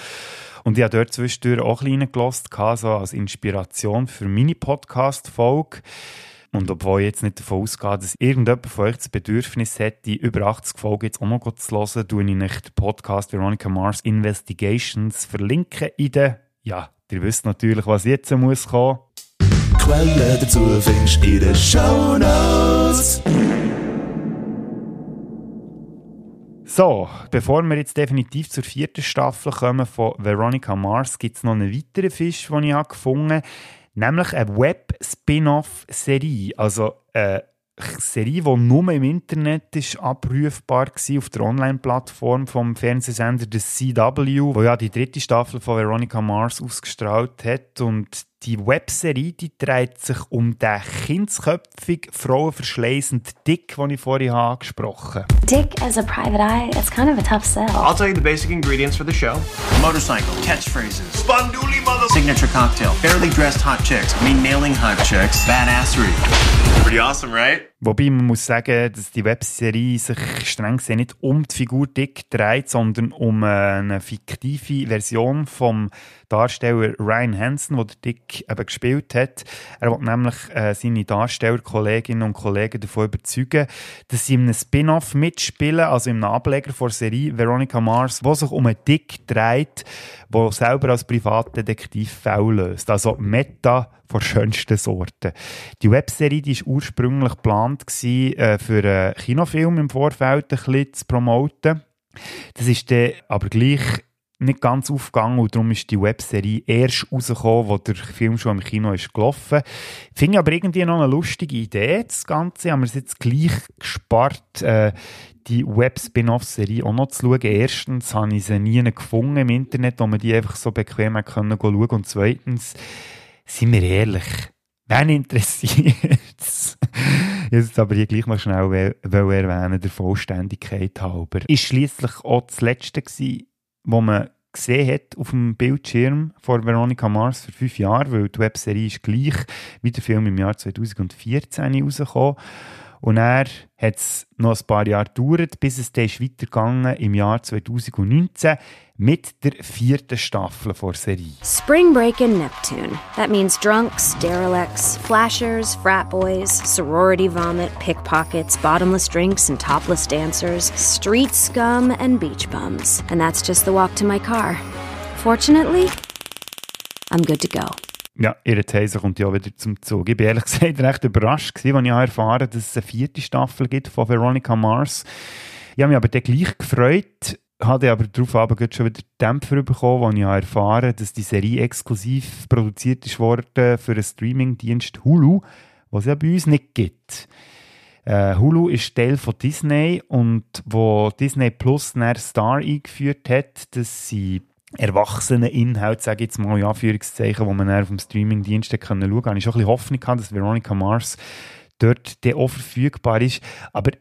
Und ich habe dort zwischendurch auch ein gehört, so als Inspiration für meine Podcast-Folge. Und obwohl ich jetzt nicht davon ausgehe, dass irgendjemand von euch das Bedürfnis hat, die über 80 Folgen jetzt auch noch zu hören, tue ich nicht den Podcast Veronica Mars Investigations verlinken in der, ja, ihr wisst natürlich, was jetzt muss kommen. Quelle dazu findest in den Show Notes. So, bevor wir jetzt definitiv zur vierten Staffel kommen von Veronica Mars, gibt es noch einen weiteren Fisch, den ich gefunden habe, nämlich eine Web-Spin-Off-Serie. Also eine Serie, die nur im Internet ist abrufbar war, auf der Online-Plattform vom Fernsehsender The CW, wo ja die dritte Staffel von Veronica Mars ausgestrahlt hat. Und die Webserie die dreht sich um den kindsköpfig, frauenverschleißenden Dick, den ich vorhin angesprochen habe. Dick as a private eye, it's kind of a tough sell. I'll tell you the basic ingredients for the show. Motorcycle, catchphrases, Sponduli mother... Signature cocktail, barely dressed hot chicks, me nailing hot chicks, badassery. Pretty awesome, right? Wobei man muss sagen, dass die Webserie sich streng gesehen nicht um die Figur Dick dreht, sondern um eine fiktive Version vom Darsteller Ryan Hansen, der Dick eben gespielt hat. Er will nämlich äh, seine Darstellerkolleginnen und Kollegen davon überzeugen, dass sie in einem Spin-off mitspielen, also in einem Ableger der Serie Veronica Mars, wo sich um einen Dick dreht, der selber als Privatdetektiv Fälle löst. Also Meta von schönsten Sorten. Die Webserie ist ursprünglich geplant äh, für einen Kinofilm im Vorfeld ein bisschen zu promoten. Das ist dann aber gleich nicht ganz aufgegangen und darum ist die Webserie erst rausgekommen, wo der Film schon im Kino ist gelaufen. Finde ich aber irgendwie noch eine lustige Idee, das Ganze. Haben wir es jetzt gleich gespart, äh, die Web-Spin-Off-Serie auch noch zu schauen. Erstens habe ich sie nie gefunden im Internet, wo man die einfach so bequem können schauen Und zweitens, sind wir ehrlich, wen interessiert es? Jetzt aber hier gleich mal schnell erwähnen, der Vollständigkeit halber. Ist schließlich auch das letzte gewesen, wo man gesehen hat auf dem Bildschirm von Veronica Mars vor fünf Jahren, weil die Webserie ist gleich wie der Film im Jahr 2014 rausgekommen. Und er hat es noch ein paar Jahre gedauert, bis es dann weitergegangen im Jahr 2019 mit der vierten Staffel der Serie. Spring break in Neptune. That means drunks, derelicts, flashers, frat boys, sorority vomit, pickpockets, bottomless drinks and topless dancers, street scum and beach bums. And that's just the walk to my car. Fortunately, I'm good to go. Ja, ihre These kommt ja wieder zum Zug. Ich war ehrlich gesagt recht überrascht, als ich erfahren dass es eine vierte Staffel gibt von Veronica Mars. Ich habe mich aber dann gleich gefreut, hatte aber darauf aber schon wieder Dämpfer bekommen, als ich erfahren dass die Serie exklusiv produziert worden für einen Streamingdienst Hulu, was es ja bei uns nicht gibt. Uh, Hulu ist Teil von Disney und wo Disney Plus einen Star eingeführt hat, dass sie erwachsenen Inhalt, sage ich jetzt mal in Anführungszeichen, wo man auf dem Streamingdienst schauen kann, habe ich schon ein bisschen Hoffnung gehabt, dass Veronica Mars dort auch verfügbar ist. Aber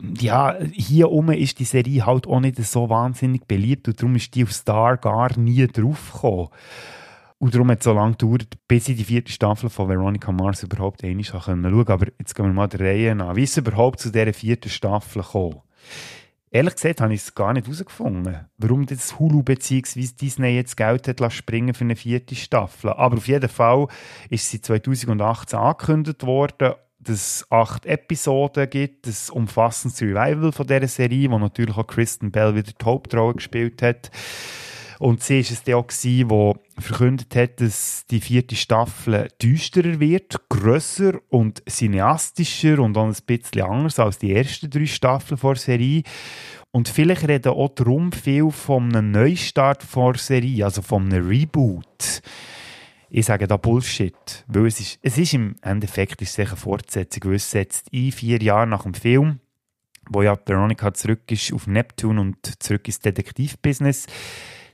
ja, hier oben ist die Serie halt auch nicht so wahnsinnig beliebt und darum ist die auf Star gar nie draufgekommen. Und darum hat es so lange gedauert, bis ich die vierte Staffel von Veronica Mars überhaupt einmal schauen konnte. Aber jetzt gehen wir mal der Reihe an. Wie ist es überhaupt zu dieser vierten Staffel gekommen? Ehrlich gesagt habe ich es gar nicht herausgefunden, warum das Hulu bzw. Disney jetzt Geld hat springen für eine vierte Staffel. Aber auf jeden Fall ist sie 2018 angekündigt worden, dass es acht Episoden gibt, das umfassendes Revival von dieser Serie, wo natürlich auch Kristen Bell wieder die Hauptrolle gespielt hat. Und sie war es dann auch, die verkündet hat, dass die vierte Staffel düsterer wird, grösser und cineastischer und auch ein bisschen anders als die ersten drei Staffeln der Serie. Und vielleicht reden auch darum viel von einem Neustart der Serie, also von einem Reboot. Ich sage da Bullshit, weil es ist, es ist im Endeffekt ist es eine Fortsetzung, weil es setzt ein, vier Jahre nach dem Film, wo ja Veronica zurück ist auf Neptun und zurück ins Detektivbusiness.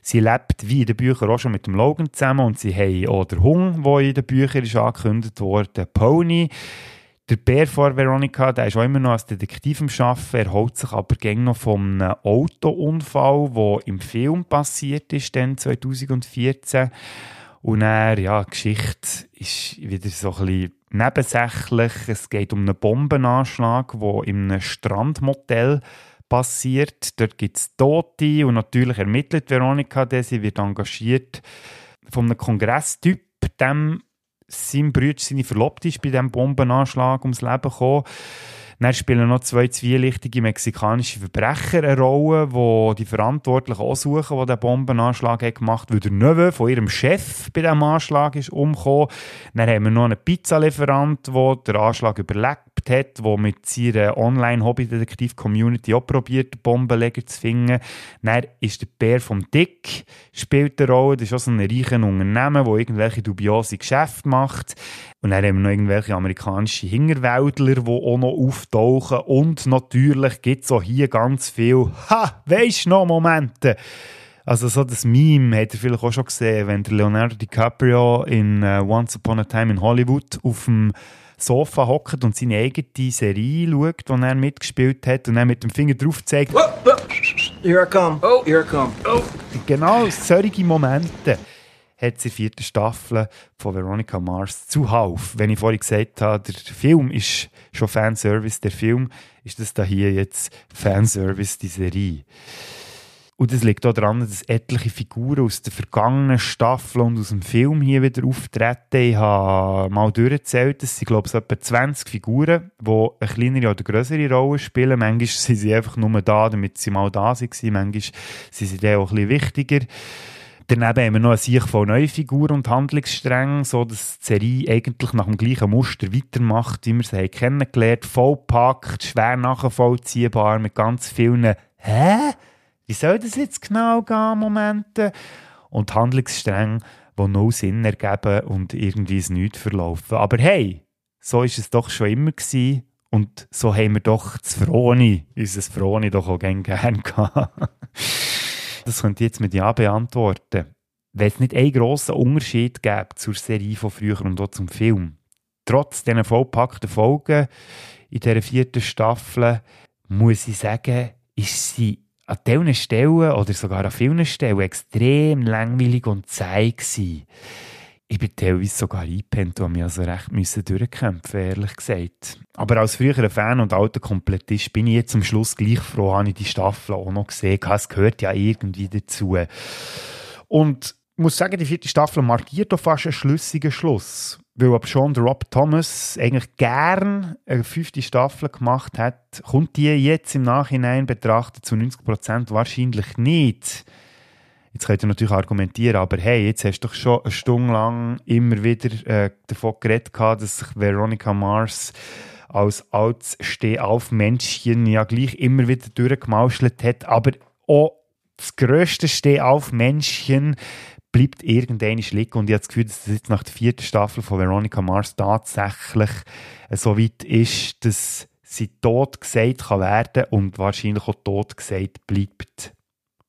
Sie lebt wie in den Büchern auch schon mit dem Logan zusammen und sie haben auch den Hung, der in den Büchern ist angekündigt wurde, Pony. Der Bär von Veronica, der ist auch immer noch als Detektiv am Arbeiten, er holt sich aber gäng noch einem Autounfall, der im Film passiert ist, dann 2014. Und dann, ja, die Geschichte ist wieder so ein bisschen nebensächlich. Es geht um einen Bombenanschlag, der in einem Strandmotel passiert. Dort gibt es Tote und natürlich ermittelt Veronika, der sie wird engagiert von einem Kongresstyp, dem sein Bruder, seine Verlobte ist bei diesem Bombenanschlag ums Leben gekommen. Dann spielen noch zwei zwielichtige mexikanische Verbrecher eine Rolle, die die Verantwortlichen aussuchen, die den Bombenanschlag gemacht haben, weil der Neue von ihrem Chef bei diesem Anschlag ist umgekommen. Dann haben wir noch einen Pizzalieferant, der den Anschlag überlebt hat, der mit seiner Online-Hobby-Detektiv-Community auch probiert, Bombenleger zu finden. Dann ist der Bär vom Dick, spielt eine Rolle. Das ist auch so ein reiches Unternehmen, das irgendwelche dubiose Geschäfte macht. Und dann haben wir noch irgendwelche amerikanische Hingerwäldler, die auch noch auftauchen. Und natürlich gibt es auch hier ganz viel, ha, weisst noch Momente. Also so das Meme hat ihr vielleicht auch schon gesehen, wenn der Leonardo DiCaprio in uh, Once Upon a Time in Hollywood auf dem Sofa hockt und seine eigene Serie schaut, die er mitgespielt hat und dann mit dem Finger drauf zeigt. Oh, oh. Here I come. Oh, here I come. Oh. Genau solche Momente hat sie vierte Staffel von Veronica Mars zuhauf. Wenn ich vorhin gesagt habe, der Film ist schon Fanservice, der Film ist das da hier jetzt Fanservice, die Serie. Und es liegt auch daran, dass etliche Figuren aus der vergangenen Staffel und aus dem Film hier wieder auftreten. Ich habe mal durchgezählt, es sind, glaube ich, etwa 20 Figuren, die eine kleinere oder größere Rolle spielen. Manchmal sind sie einfach nur da, damit sie mal da waren. Manchmal sind sie dann auch bisschen wichtiger. Daneben haben wir noch eine Sicht von neuen Figuren und Handlungssträngen, so dass die Serie eigentlich nach dem gleichen Muster weitermacht, wie wir sie haben kennengelernt. Vollpackt, schwer nachvollziehbar, mit ganz vielen «Hä? Wie soll das jetzt genau gehen?» Momenten. Und Handlungsstränge, die null Sinn ergeben und irgendwie es nichts verlaufen. Aber hey, so ist es doch schon immer gewesen. Und so haben wir doch das Froni, unser Froni doch auch gerne gehabt. Das könnt ihr jetzt mit Ja beantworten. Wenn es nicht einen grossen Unterschied gäbe zur Serie von früher und auch zum Film. Trotz dieser vollpackten Folgen in dieser vierten Staffel, muss ich sagen, ist sie an diesen Stellen oder sogar an vielen Stellen extrem langweilig und zäh gewesen ich bin teilweise sogar eingepennt und mich also recht müssen durchkämpfen, ehrlich gesagt. Aber als früherer Fan und alter Komplettist bin ich jetzt am Schluss gleich froh, habe ich die Staffel auch noch gesehen. Es gehört ja irgendwie dazu. Und ich muss sagen, die vierte Staffel markiert doch fast einen schlüssigen Schluss. Weil aber schon der Rob Thomas eigentlich gern eine fünfte Staffel gemacht hat, kommt die jetzt im Nachhinein betrachtet zu 90% wahrscheinlich nicht. Jetzt könnt ihr natürlich argumentieren, aber hey, jetzt hast du doch schon eine Stunde lang immer wieder äh, davon geredet, dass sich Veronica Mars als altes Stehaufmännchen ja gleich immer wieder durchgemauschelt hat, aber auch das grösste Stehaufmännchen bleibt irgendein liegen und ich habe das Gefühl, dass das jetzt nach der vierten Staffel von Veronica Mars tatsächlich so weit ist, dass sie tot gesagt kann werden und wahrscheinlich auch tot gesagt bleibt.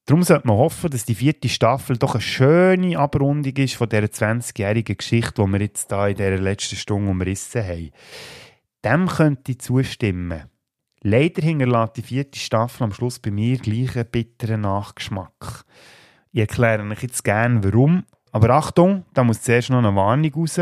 Darum sollte man hoffen, dass die vierte Staffel doch eine schöne Abrundung ist von dieser 20-jährigen Geschichte, die wir jetzt da in dieser letzten Stunde umrissen haben. Dem könnte ich zustimmen. Leider hinterlässt die vierte Staffel am Schluss bei mir gleich einen bitteren Nachgeschmack. Ich erkläre euch jetzt gerne warum. Aber Achtung, da muss zuerst noch eine Warnung raus.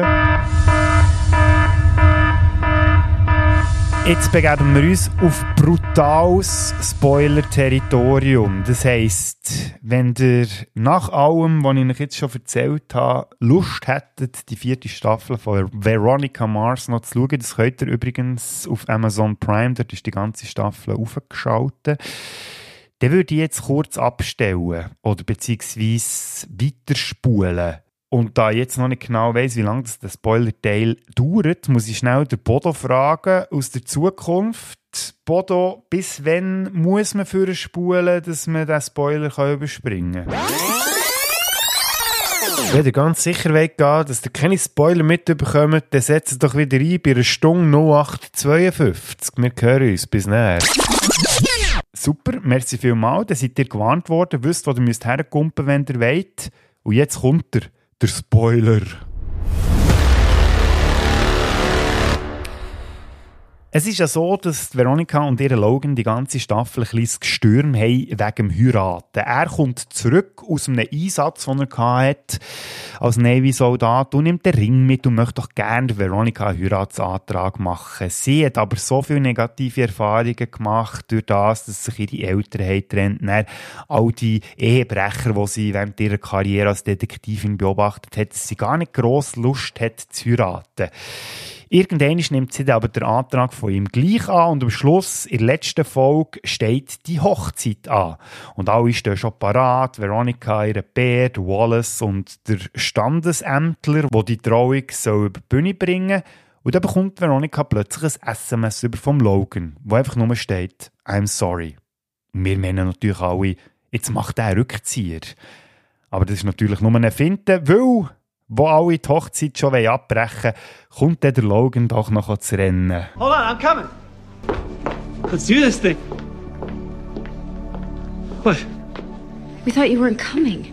Jetzt begeben wir uns auf brutales Spoiler-Territorium. Das heisst, wenn ihr nach allem, was ich euch jetzt schon erzählt habe, Lust hättet, die vierte Staffel von Veronica Mars noch zu schauen, das könnt ihr übrigens auf Amazon Prime, dort ist die ganze Staffel aufgeschaltet, dann würde ich jetzt kurz abstellen oder beziehungsweise weiterspulen. Und da ich jetzt noch nicht genau weiss, wie lange das Spoiler-Teil dauert, muss ich schnell den Bodo fragen aus der Zukunft. Bodo, bis wann muss man für spulen, dass man den Spoiler kann überspringen kann? Wenn ihr ganz sicher wollt gehen, dass ihr keine Spoiler mitbekommt, dann setzt doch wieder ein bei einer Stunde 0852. Wir hören uns. Bis näher. Super, merci vielmals. Dann seid ihr gewarnt worden, wisst, wo ihr müsst wenn ihr wollt. Und jetzt kommt er der Spoiler. Es ist ja so, dass Veronica und ihre Logan die ganze Staffel ein kleines Gestürm haben wegen dem Heiraten. Er kommt zurück aus einem Einsatz, den er hatte als Navy-Soldat und nimmt den Ring mit und möchte doch gerne Veronica einen Heiratsantrag machen. Sie hat aber so viele negative Erfahrungen gemacht durch das, dass sich ihre Eltern haben getrennt All die Ehebrecher, die sie während ihrer Karriere als Detektivin beobachtet hat, dass sie gar nicht gross Lust hat zu heiraten. Irgendwann nimmt sie aber den Antrag von ihm gleich an und am Schluss, in der letzten Folge, steht die Hochzeit an. Und alle stehen schon parat, Veronica, ihre Bär, Wallace und der Standesämtler, der die Trauung soll über die Bühne bringen Und dann bekommt Veronica plötzlich ein SMS über vom Logan, wo einfach nur steht, I'm sorry. Und wir meinen natürlich alle, jetzt macht er Rückzieher. Aber das ist natürlich nur eine Finte, weil wo alle die Hochzeit schon abbrechen wollen, kommt der Logan doch noch zu rennen. Hold on, I'm coming. Let's do this thing. What? We thought you weren't coming.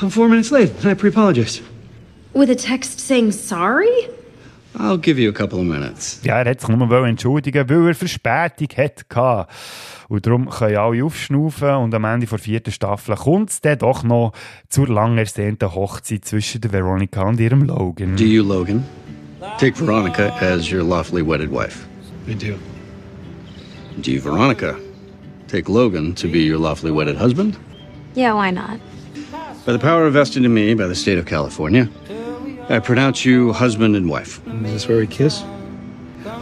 I'm four minutes late, and I pre-apologize. With a text saying sorry? I'll give you a couple of minutes. Ja, er hat sich nur entschuldigen, weil er Verspätung hatte. Und darum können alle aufschnaufen und am Ende der vierten Staffel kommt es dann doch noch zur lang ersehnten Hochzeit zwischen der Veronica und ihrem Logan. Do you, Logan, take Veronica as your lawfully wedded wife? I do. Do you, Veronica, take Logan to be your lawfully wedded husband? Yeah, why not? By the power vested in me by the state of California, I pronounce you husband and wife. Is this where we kiss?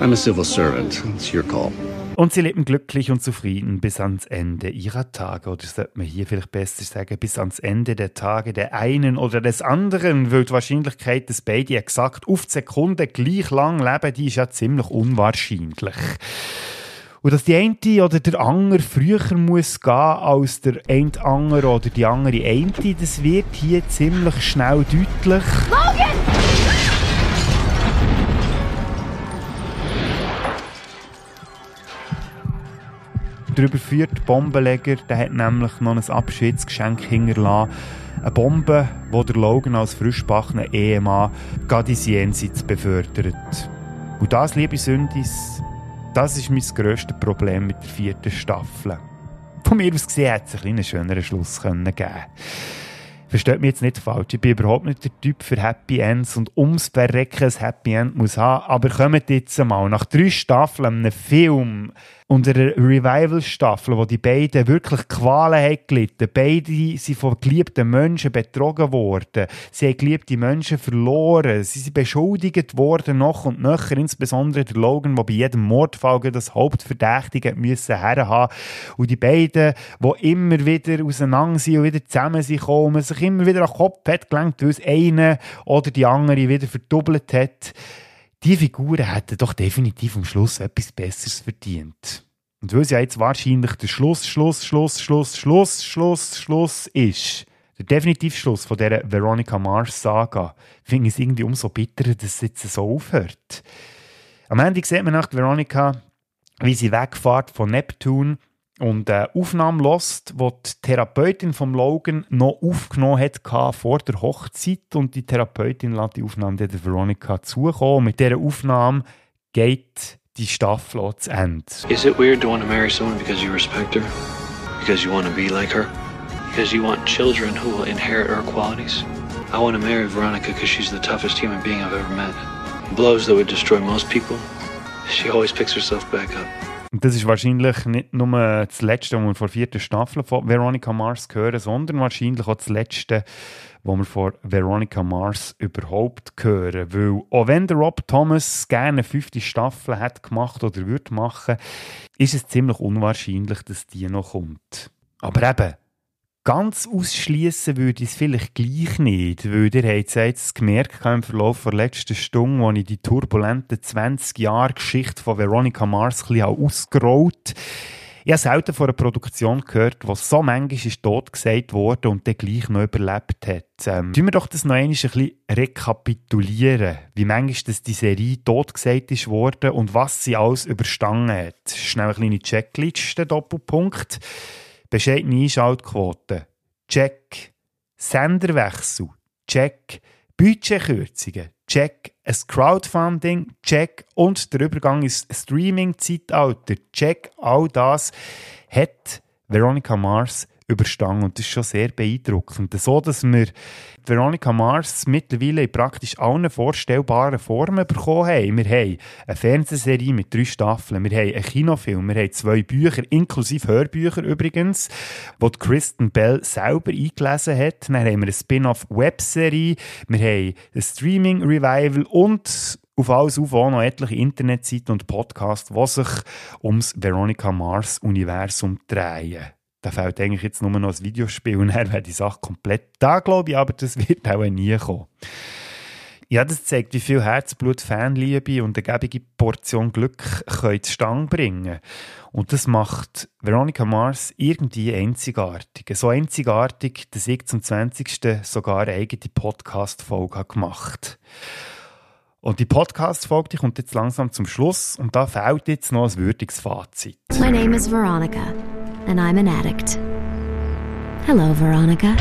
I'm a civil servant. It's your call. Und sie leben glücklich und zufrieden bis ans Ende ihrer Tage. Oder sollte man hier vielleicht besser sagen, bis ans Ende der Tage der einen oder des anderen, weil die Wahrscheinlichkeit, dass beide exakt auf die Sekunde gleich lang leben, die ist ja ziemlich unwahrscheinlich. Und dass die eine oder der andere früher muss gehen als der eine andere oder die andere eine, das wird hier ziemlich schnell deutlich. Logan! der überführte Bombenleger der hat nämlich noch ein Abschiedsgeschenk hinterlassen. Eine Bombe, die der Logan als frischbackener Ehemann gerade ins Jenseits befördert. Und das, liebe Sündis, das ist mein grösstes Problem mit der vierten Staffel. Von mir aus gesehen hätte es einen schöneren Schluss geben. Versteht mich jetzt nicht falsch, ich bin überhaupt nicht der Typ für Happy Ends und ums Verrecken ein Happy End muss haben, aber kommt jetzt mal, nach drei Staffeln einem Film, und eine Revival-Staffel, wo die beiden wirklich Qualen haben gelitten. Beide sind von geliebten Menschen betrogen worden. Sie haben geliebte Menschen verloren. Sie sind beschuldigt worden, noch und nöcher. Insbesondere der Logan, der bei jedem Mordfall das Hauptverdächtige müssen herhaben. Und die beiden, die immer wieder auseinander sind und wieder zusammen sind gekommen, sich immer wieder an den Kopf hat gelenkt, weil es eine oder die andere wieder verdoppelt hat die Figuren hätten doch definitiv am Schluss etwas Besseres verdient. Und weil es ja jetzt wahrscheinlich der Schluss, Schluss, Schluss, Schluss, Schluss, Schluss, Schluss ist, der Definitivschluss von dieser Veronica Mars Saga, finde ich es irgendwie umso bitterer, dass es jetzt so aufhört. Am Ende sieht man nach Veronica, wie sie wegfährt von Neptun und eine Aufnahme lost, die die Therapeutin von Logan noch aufgenommen hat vor der Hochzeit und die Therapeutin lässt die Aufnahme der Veronica zukommen. Mit dieser Aufnahme geht die Staffel zu Ende. Is it weird to want to marry someone because you respect her? Because you want to be like her? Because you want children who will inherit her qualities? I want to marry Veronica because she's the toughest human being I've ever met. Blows that would destroy most people She always picks herself back up. Und das ist wahrscheinlich nicht nur das Letzte, was wir vor der vierten Staffel von Veronica Mars hören, sondern wahrscheinlich auch das Letzte, was wir von Veronica Mars überhaupt hören. Weil auch wenn der Rob Thomas gerne eine fünfte Staffel hat gemacht oder würde machen, ist es ziemlich unwahrscheinlich, dass die noch kommt. Aber eben, Ganz ausschließen würde ich es vielleicht gleich nicht, weil ihr habt es gemerkt im Verlauf der letzten Stunde, als ich die turbulenten 20 Jahre Geschichte von Veronica Mars ein bisschen ausgerollt ich habe selten von einer Produktion gehört, die so manchmal tot gesagt wurde und dann gleich noch überlebt hat. Ähm, tun wir doch das noch ein bisschen rekapitulieren, wie manchmal das die Serie tot gesagt worden und was sie alles überstanden hat. Schnell eine kleine Checkliste, Doppelpunkt. Bescheidene Einschaltquote. Check. Senderwechsel. Check. Budgetkürzungen. Check. Ein Crowdfunding. Check. Und der Übergang ins Streaming-Zeitalter. Check. All das hat Veronica Mars überstanden und das ist schon sehr beeindruckend. So, dass wir Veronica Mars mittlerweile in praktisch allen vorstellbaren Formen bekommen haben. Wir haben eine Fernsehserie mit drei Staffeln, wir haben einen Kinofilm, wir haben zwei Bücher, inklusive Hörbücher übrigens, die Kristen Bell selber eingelesen hat. Dann haben wir eine Spin-off-Webserie, wir haben ein Streaming-Revival und auf alles auf auch noch etliche Internetseiten und Podcasts, die sich ums Veronica Mars-Universum drehen. Da fällt eigentlich jetzt nur noch das Videospiel und dann wäre die Sache komplett da, glaube ich, aber das wird auch nie kommen. Ja, das zeigt, wie viel Herzblut, Fanliebe und eine gebige Portion Glück können zustande bringen. Und das macht Veronica Mars irgendwie einzigartig. So einzigartig, dass ich zum 20. sogar eine eigene Podcast-Folge gemacht. Und die Podcast-Folge kommt jetzt langsam zum Schluss und da fehlt jetzt noch ein würdiges Fazit. My name is Veronica and I'm an addict. Hello, Veronica.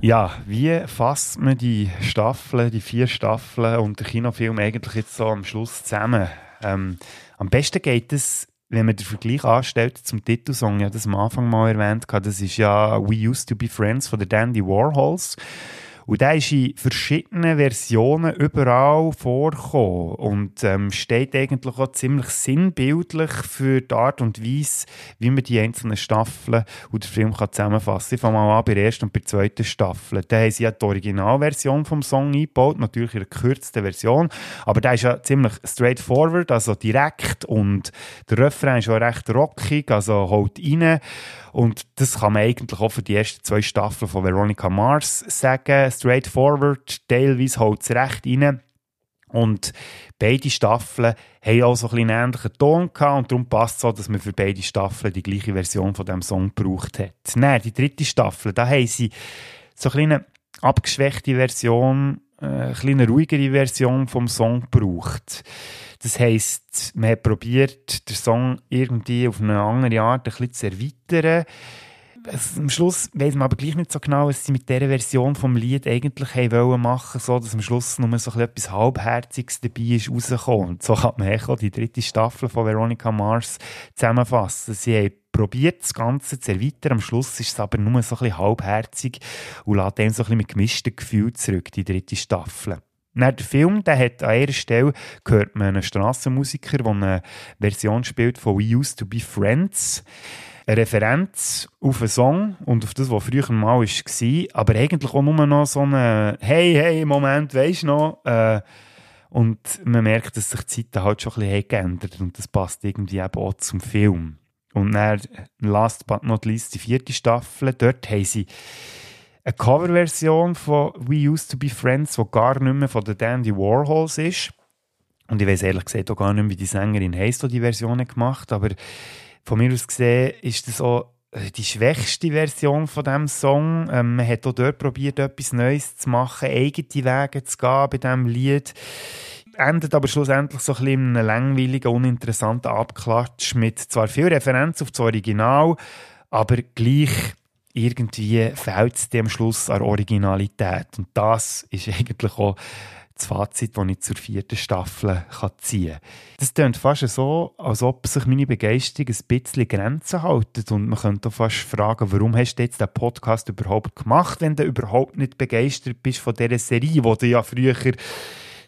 Ja, wie fasst man die Staffeln, die vier Staffeln und den Kinofilm eigentlich jetzt so am Schluss zusammen? Ähm, am besten geht es, wenn man den Vergleich anstellt zum Titelsong, ja, das am Anfang mal erwähnt das ist ja We Used to Be Friends von der Dandy Warhols. Und der ist in verschiedenen Versionen überall vorgekommen und ähm, steht eigentlich auch ziemlich sinnbildlich für die Art und Weise, wie man die einzelnen Staffeln und den Film kann zusammenfassen kann. Ich fange mal an bei der ersten und bei der zweiten Staffel. Da haben sie ja die Originalversion vom Song eingebaut, natürlich in einer gekürzten Version, aber der ist ja ziemlich straightforward, also direkt und der Refrain ist auch recht rockig, also haut rein. Und das kann man eigentlich auch für die ersten zwei Staffeln von Veronica Mars sagen. Straightforward, teilweise haut es recht rein. Und beide Staffeln haben auch so ein einen ähnlichen Ton gehabt und darum passt es so, dass man für beide Staffeln die gleiche Version von dem Song gebraucht hat. Nein, die dritte Staffel, da haben sie so eine abgeschwächte Version, eine kleine ruhigere Version vom Song gebraucht. Das heisst, man hat probiert, den Song irgendwie auf eine andere Art ein bisschen zu erweitern. Am Schluss weiß man aber gleich nicht so genau, was sie mit dieser Version vom Lied eigentlich wollen machen, so dass am Schluss nur so etwas Halbherziges dabei ist rausgekommen. Und so kann man auch die dritte Staffel von Veronica Mars zusammenfassen. Sie haben probiert, das Ganze zu erweitern. Am Schluss ist es aber nur so ein bisschen halbherzig und lässt dann so ein mit gemischten Gefühlen zurück, die dritte Staffel. Nach der Film, der hat an einer Stelle gehört man einen Strassenmusiker, der eine Version spielt von We Used to Be Friends. Eine Referenz auf einen Song und auf das, was früher mal war, aber eigentlich auch nur noch so ein Hey, hey, Moment, weisst du noch? Äh, und man merkt, dass sich die Zeiten halt schon ein bisschen geändert und das passt irgendwie eben auch zum Film. Und dann, last but not least, die vierte Staffel, dort haben sie eine Coverversion von We Used to Be Friends, die gar nicht mehr von der Dandy Warhols ist. Und ich weiß ehrlich gesagt auch gar nicht mehr, wie die Sängerin heisst, die die Versionen gemacht aber von mir aus gesehen ist das auch äh, die schwächste Version von dem Song. Ähm, man hat auch dort probiert, etwas Neues zu machen, eigene Wege zu gehen bei diesem Lied. Endet aber schlussendlich so ein bisschen in einem langweiligen, uninteressanten Abklatsch mit zwar viel Referenz auf das Original, aber gleich irgendwie fehlt es dem Schluss an Originalität. Und das ist eigentlich auch das Fazit, das ich zur vierten Staffel kann ziehen kann. Das klingt fast so, als ob sich meine Begeisterung ein bisschen Grenzen halten. Und man könnte fast fragen, warum hast du jetzt den Podcast überhaupt gemacht, wenn du überhaupt nicht begeistert bist von dieser Serie, die du ja früher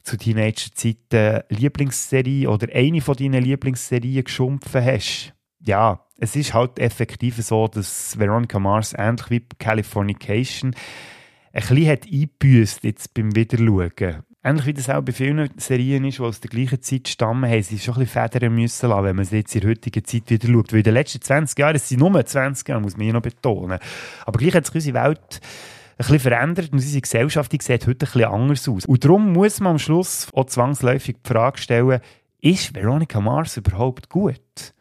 zu Teenagerzeiten Lieblingsserie oder eine von deinen Lieblingsserien geschumpfen hast. Ja, es ist halt effektiv so, dass Veronica Mars ähnlich wie Californication ein bisschen hat jetzt beim Wiederschauen. Ähnlich wie das auch bei vielen Serien ist, die aus der gleichen Zeit stammen, haben sie schon ein bisschen Federn müssen lassen, wenn man sie jetzt in der heutigen Zeit wieder schaut. Weil in den letzten 20 Jahren, es sind nur 20 Jahre, muss man hier noch betonen. Aber gleich hat sich unsere Welt ein bisschen verändert und unsere Gesellschaft die sieht heute ein bisschen anders aus. Und darum muss man am Schluss auch zwangsläufig die Frage stellen, ist Veronica Mars überhaupt gut?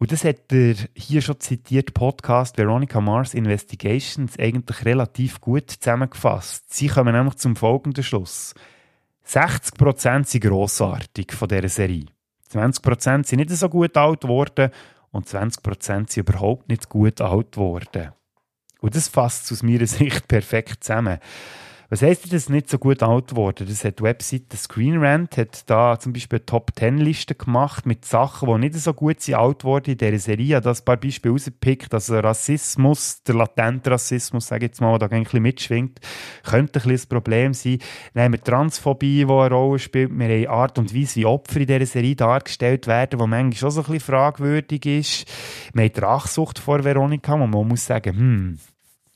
Und das hat der hier schon zitierte Podcast Veronica Mars Investigations eigentlich relativ gut zusammengefasst. Sie kommen nämlich zum folgenden Schluss. 60% sind grossartig von dieser Serie. 20% sind nicht so gut alt geworden und 20% sind überhaupt nicht gut alt geworden. Und das fasst aus meiner Sicht perfekt zusammen. Was heisst das nicht so gut alt geworden? Das hat die Webseite Screen Rant, hat da zum Beispiel eine Top 10 Liste gemacht mit Sachen, die nicht so gut sind alt geworden in dieser Serie. Das ein paar Beispiele rausgepickt. Also Rassismus, der latente Rassismus, sage ich jetzt mal, der da ein bisschen mitschwingt, könnte ein bisschen ein Problem sein. Dann haben wir Transphobie, die eine Rolle spielt. Wir haben Art und Weise, wie Opfer in dieser Serie dargestellt werden, die manchmal schon so ein bisschen fragwürdig ist. Wir haben die Rachsucht vor Veronika, wo man muss sagen, hm,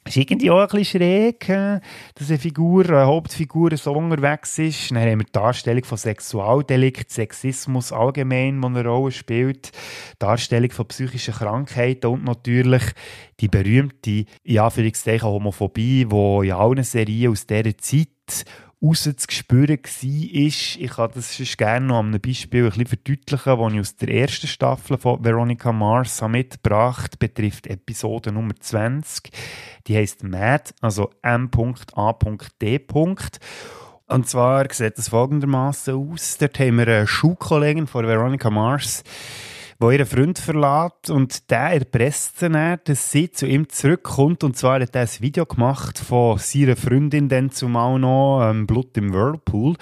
ist irgendwie auch ein bisschen schräg, äh, dass eine Figur, eine Hauptfigur so unterwegs ist. Dann haben wir die Darstellung von Sexualdelikt, Sexismus allgemein, die eine Rolle spielt, Darstellung von psychischen Krankheiten und natürlich die berühmte, in Anführungszeichen, Homophobie, die in allen Serien aus dieser Zeit rauszuspüren war. Ich kann das sonst gerne noch an einem Beispiel ein bisschen verdeutlichen, das ich aus der ersten Staffel von Veronica Mars mitgebracht betrifft Episode Nummer 20. Die heisst Mad, also M.A.D. Und zwar sieht es folgendermaßen aus. Dort haben wir eine Schulkollegin von Veronica Mars, wo ihren Freund verlässt und der erpresst sie dann, dass sie zu ihm zurückkommt und zwar hat er ein Video gemacht von seiner Freundin dann zumal noch, ähm, Blut im Whirlpool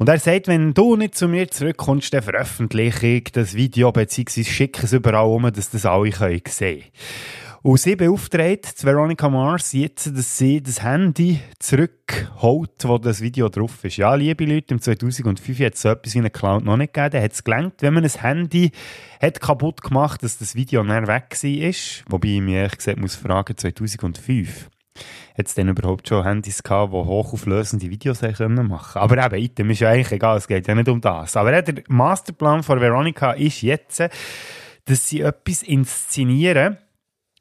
und er sagt, wenn du nicht zu mir zurückkommst, dann veröffentliche ich das Video bzw. schicke es überall um, dass das alle sehen können. Und sie beauftragt Veronica Mars jetzt, dass sie das Handy zurückholt, wo das Video drauf ist. Ja, liebe Leute, im 2005 hat es so etwas wie eine Cloud noch nicht gegeben. Da hat es gelangt, wenn man ein Handy hat kaputt gemacht, dass das Video dann weg war. Wobei ich mich ehrlich gesagt muss fragen, 2005 hat es dann überhaupt schon Handys gehabt, die hochauflösende Videos machen können Aber eben, Item ist ja eigentlich egal, es geht ja nicht um das. Aber der Masterplan von Veronica ist jetzt, dass sie etwas inszenieren,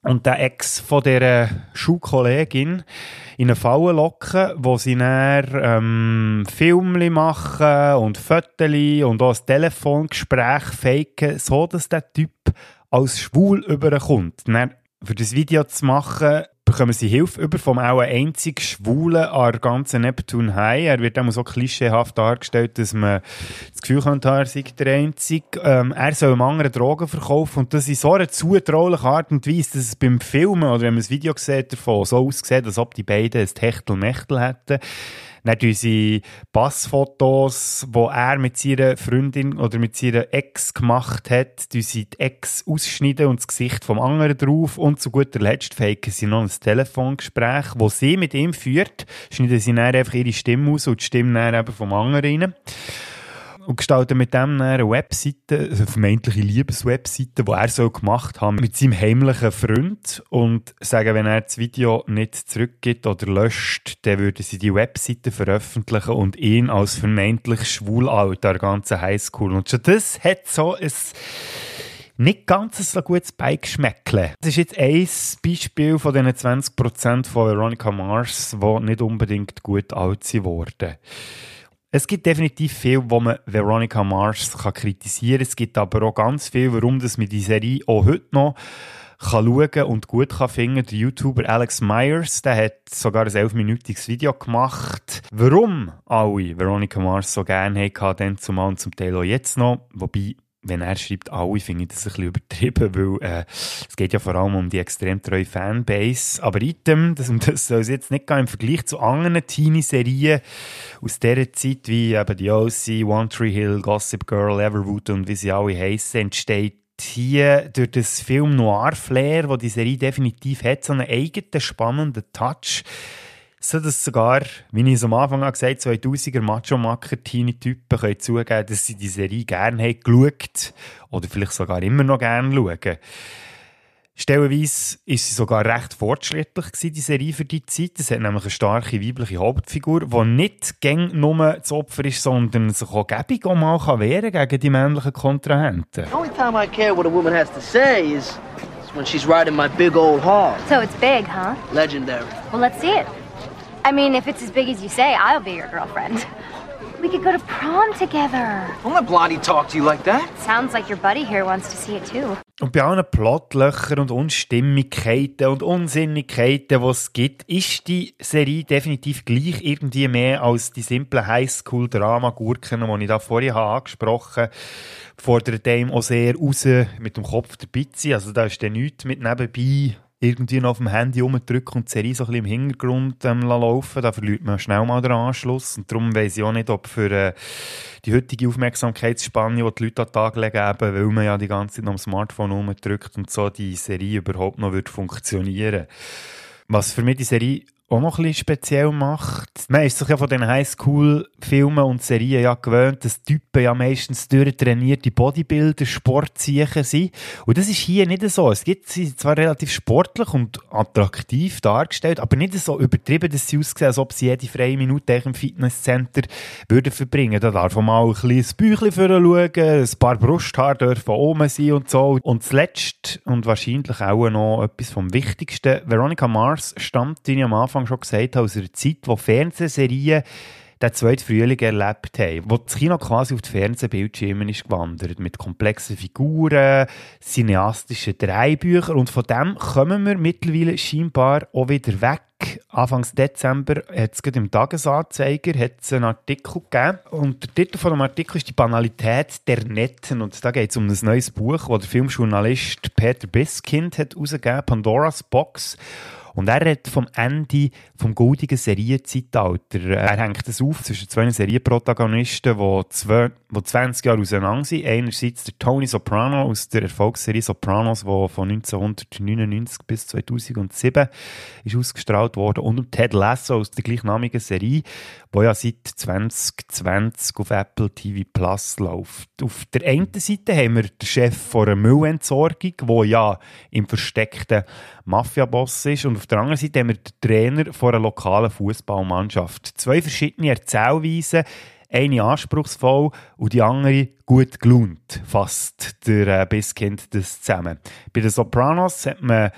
und der Ex von dieser Schulkollegin in eine Falle locken, wo sie dann ähm, Filme machen und Fotos und auch ein Telefongespräch faken, so dass der Typ als schwul überkommt. Dann, für das Video zu machen, bekommen sie Hilfe über vom auch einzigen Schwulen an ganzen Neptune High. Er wird immer so klischeehaft dargestellt, dass man das Gefühl hat, er sei der Einzige. Ähm, er soll einem anderen Drogen verkaufen und das in so einer zutraulichen Art und Weise, dass es beim Filmen oder wenn man ein Video sieht davon so aussieht, als ob die beiden ein Techtelmechtel hätten. Dann tun sie Passfotos, die er mit seiner Freundin oder mit seiner Ex gemacht hat, die Ex ausschneiden und das Gesicht vom anderen drauf. Und zu guter Letzt faken sie noch ein Telefongespräch, wo sie mit ihm führt, schneiden sie dann einfach ihre Stimme aus und die Stimme dann eben vom anderen rein und gestalten mit dem eine Webseite, eine vermeintliche Liebeswebseite, die er so gemacht hat mit seinem heimlichen Freund und sagen, wenn er das Video nicht zurückgibt oder löscht, dann würden sie die Webseite veröffentlichen und ihn als vermeintlich schwul an der ganzen Highschool. Und schon das hat so ein nicht ganz so gutes Beigeschmäckle. Das ist jetzt ein Beispiel von diesen 20% von Veronica Mars, die nicht unbedingt gut alt sind worden. Es gibt definitiv viel, wo man Veronica Mars kann kritisieren kann. Es gibt aber auch ganz viel, warum das mit die Serie auch heute noch kann schauen und gut kann finden. Der YouTuber Alex Myers, der hat sogar ein elfminütiges Video gemacht. Warum alle Veronica Mars so gerne hatten, dann zumal und zum Teil auch jetzt noch. Wobei wenn er schreibt, alle, finde ich das ein bisschen übertrieben, weil äh, es geht ja vor allem um die extrem treue Fanbase. Aber Item, das, das soll es jetzt nicht gehen, im Vergleich zu anderen Teenie-Serien aus dieser Zeit, wie eben die OC, One Tree Hill, Gossip Girl, Everwood und wie sie alle heißen, entsteht hier durch das Film Noir-Flair, wo die Serie definitiv hat, so einen eigenen spannenden Touch so dass sogar, wie ich es am Anfang gesagt habe, 2000er Macho-Macker-Teenie-Typen können zugeben, dass sie die Serie gerne haben geschaut oder vielleicht sogar immer noch gerne schauen. Stellenweise ist sie sogar recht fortschrittlich gewesen, die Serie für die Zeit. Es hat nämlich eine starke weibliche Hauptfigur, die nicht gäng nur das Opfer ist, sondern sich auch gäbig auch mal kann wehren gegen die männlichen Kontrahenten. The only time I care what a woman has to say is, is when she's riding my big old hog. So it's big, huh? Legendary. Well, let's see it. I mean, if it's as big as you say, I'll be your girlfriend. We could go to prom together. Don't let Blondie talk to you like that. Sounds like your buddy here wants to see it too. Und bei allen Plotlöchern und Unstimmigkeiten und Unsinnigkeiten, die es gibt, ist die Serie definitiv gleich irgendwie mehr als die simplen Highschool-Drama-Gurken, die ich da vorhin habe angesprochen habe. Fordert einem auch sehr raus mit dem Kopf zu sein. Also da ist dann nichts mit nebenbei irgendwie noch auf dem Handy rumdrücken und die Serie so ein bisschen im Hintergrund ähm, laufen Da verliert man schnell mal den Anschluss. Und darum weiss ich auch nicht, ob für äh, die heutige Aufmerksamkeitsspanne, die die Leute an den Tag legen, eben, weil man ja die ganze Zeit am Smartphone rumdrückt und so, die Serie überhaupt noch funktionieren Was für mich die Serie auch noch ein bisschen speziell macht. Man ist sich ja von den Highschool-Filmen und Serien ja gewöhnt, dass Typen ja meistens durchtrainierte Bodybuilder, Sportsiechen sind. Und das ist hier nicht so. Es gibt sie zwar relativ sportlich und attraktiv dargestellt, aber nicht so übertrieben, dass sie aussehen, als ob sie jede freie Minute im Fitnesscenter würden verbringen. Da darf man mal ein kleines Bäuchchen schauen, ein paar Brusthaare dürfen oben sein und so. Und zuletzt und wahrscheinlich auch noch etwas vom Wichtigsten. Veronica Mars stammt, ich am Anfang schon gesagt habe, aus einer Zeit, wo Fernsehserien den zweiten Frühling erlebt haben, wo das Kino quasi auf die Fernsehbildschirme ist gewandert, mit komplexen Figuren, cineastischen Dreibüchern und von dem kommen wir mittlerweile scheinbar auch wieder weg. Anfangs Dezember hat es im Tagesanzeiger einen Artikel gegeben und der Titel von dem Artikel ist «Die Banalität der Netten» und da geht es um ein neues Buch, das der Filmjournalist Peter Biskind hat herausgegeben, «Pandora's Box». Und er redet vom Ende vom goldigen Serienzeitalter. Er hängt es auf zwischen zwei Serienprotagonisten, die, zwei, die 20 Jahre auseinander sind. Einerseits der Tony Soprano aus der Erfolgsserie Sopranos, die von 1999 bis 2007 ist ausgestrahlt wurde. Und Ted Lasso aus der gleichnamigen Serie, die ja seit 2020 auf Apple TV Plus läuft. Auf der einen Seite haben wir den Chef einer Müllentsorgung, der ja im versteckten Mafia-Boss ist. Und auf der anderen Seite haben wir den Trainer einer lokalen Fußballmannschaft. Zwei verschiedene Erzählweisen, eine anspruchsvoll und die andere gut gelaunt, fasst der äh, Biskind das zusammen. Bei den Sopranos hat man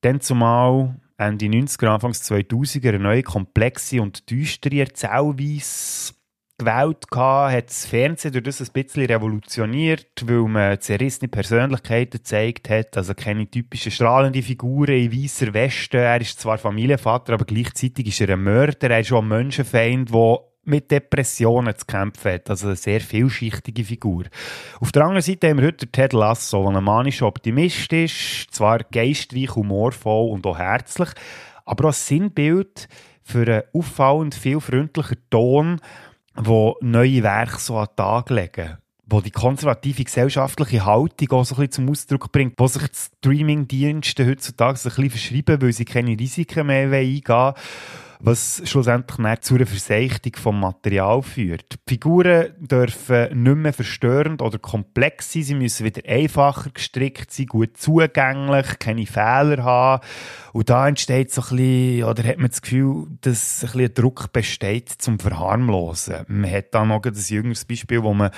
dann zumal Ende 90er, Anfangs 2000er eine neue, komplexe und düstere Erzählweise gewählt hatte, hat das Fernsehen durch das ein bisschen revolutioniert, weil man zerrissene Persönlichkeiten gezeigt hat, also keine typischen strahlenden Figuren in weißer Weste. Er ist zwar Familienvater, aber gleichzeitig ist er ein Mörder, er ist auch ein Menschenfeind, der mit Depressionen zu kämpfen hat. Also eine sehr vielschichtige Figur. Auf der anderen Seite haben wir heute Ted Lasso, der ein manischer Optimist ist, zwar geistreich, humorvoll und auch herzlich, aber auch ein Sinnbild für einen auffallend viel freundlicher Ton, wo neue Werke so an den Tag legen wo die konservative gesellschaftliche Haltung auch so ein bisschen zum Ausdruck bringt, wo sich die Streaming-Dienste heutzutage so ein bisschen verschreiben, weil sie keine Risiken mehr eingehen wollen was schlussendlich zu einer Verseichtung vom Material führt. Die Figuren dürfen nicht mehr verstörend oder komplex sein, sie müssen wieder einfacher gestrickt sein, gut zugänglich, keine Fehler haben. Und da entsteht so ein bisschen, oder hat man das Gefühl, dass ein bisschen Druck besteht zum Verharmlosen. Man hat da noch ein jüngeres Beispiel, wo man,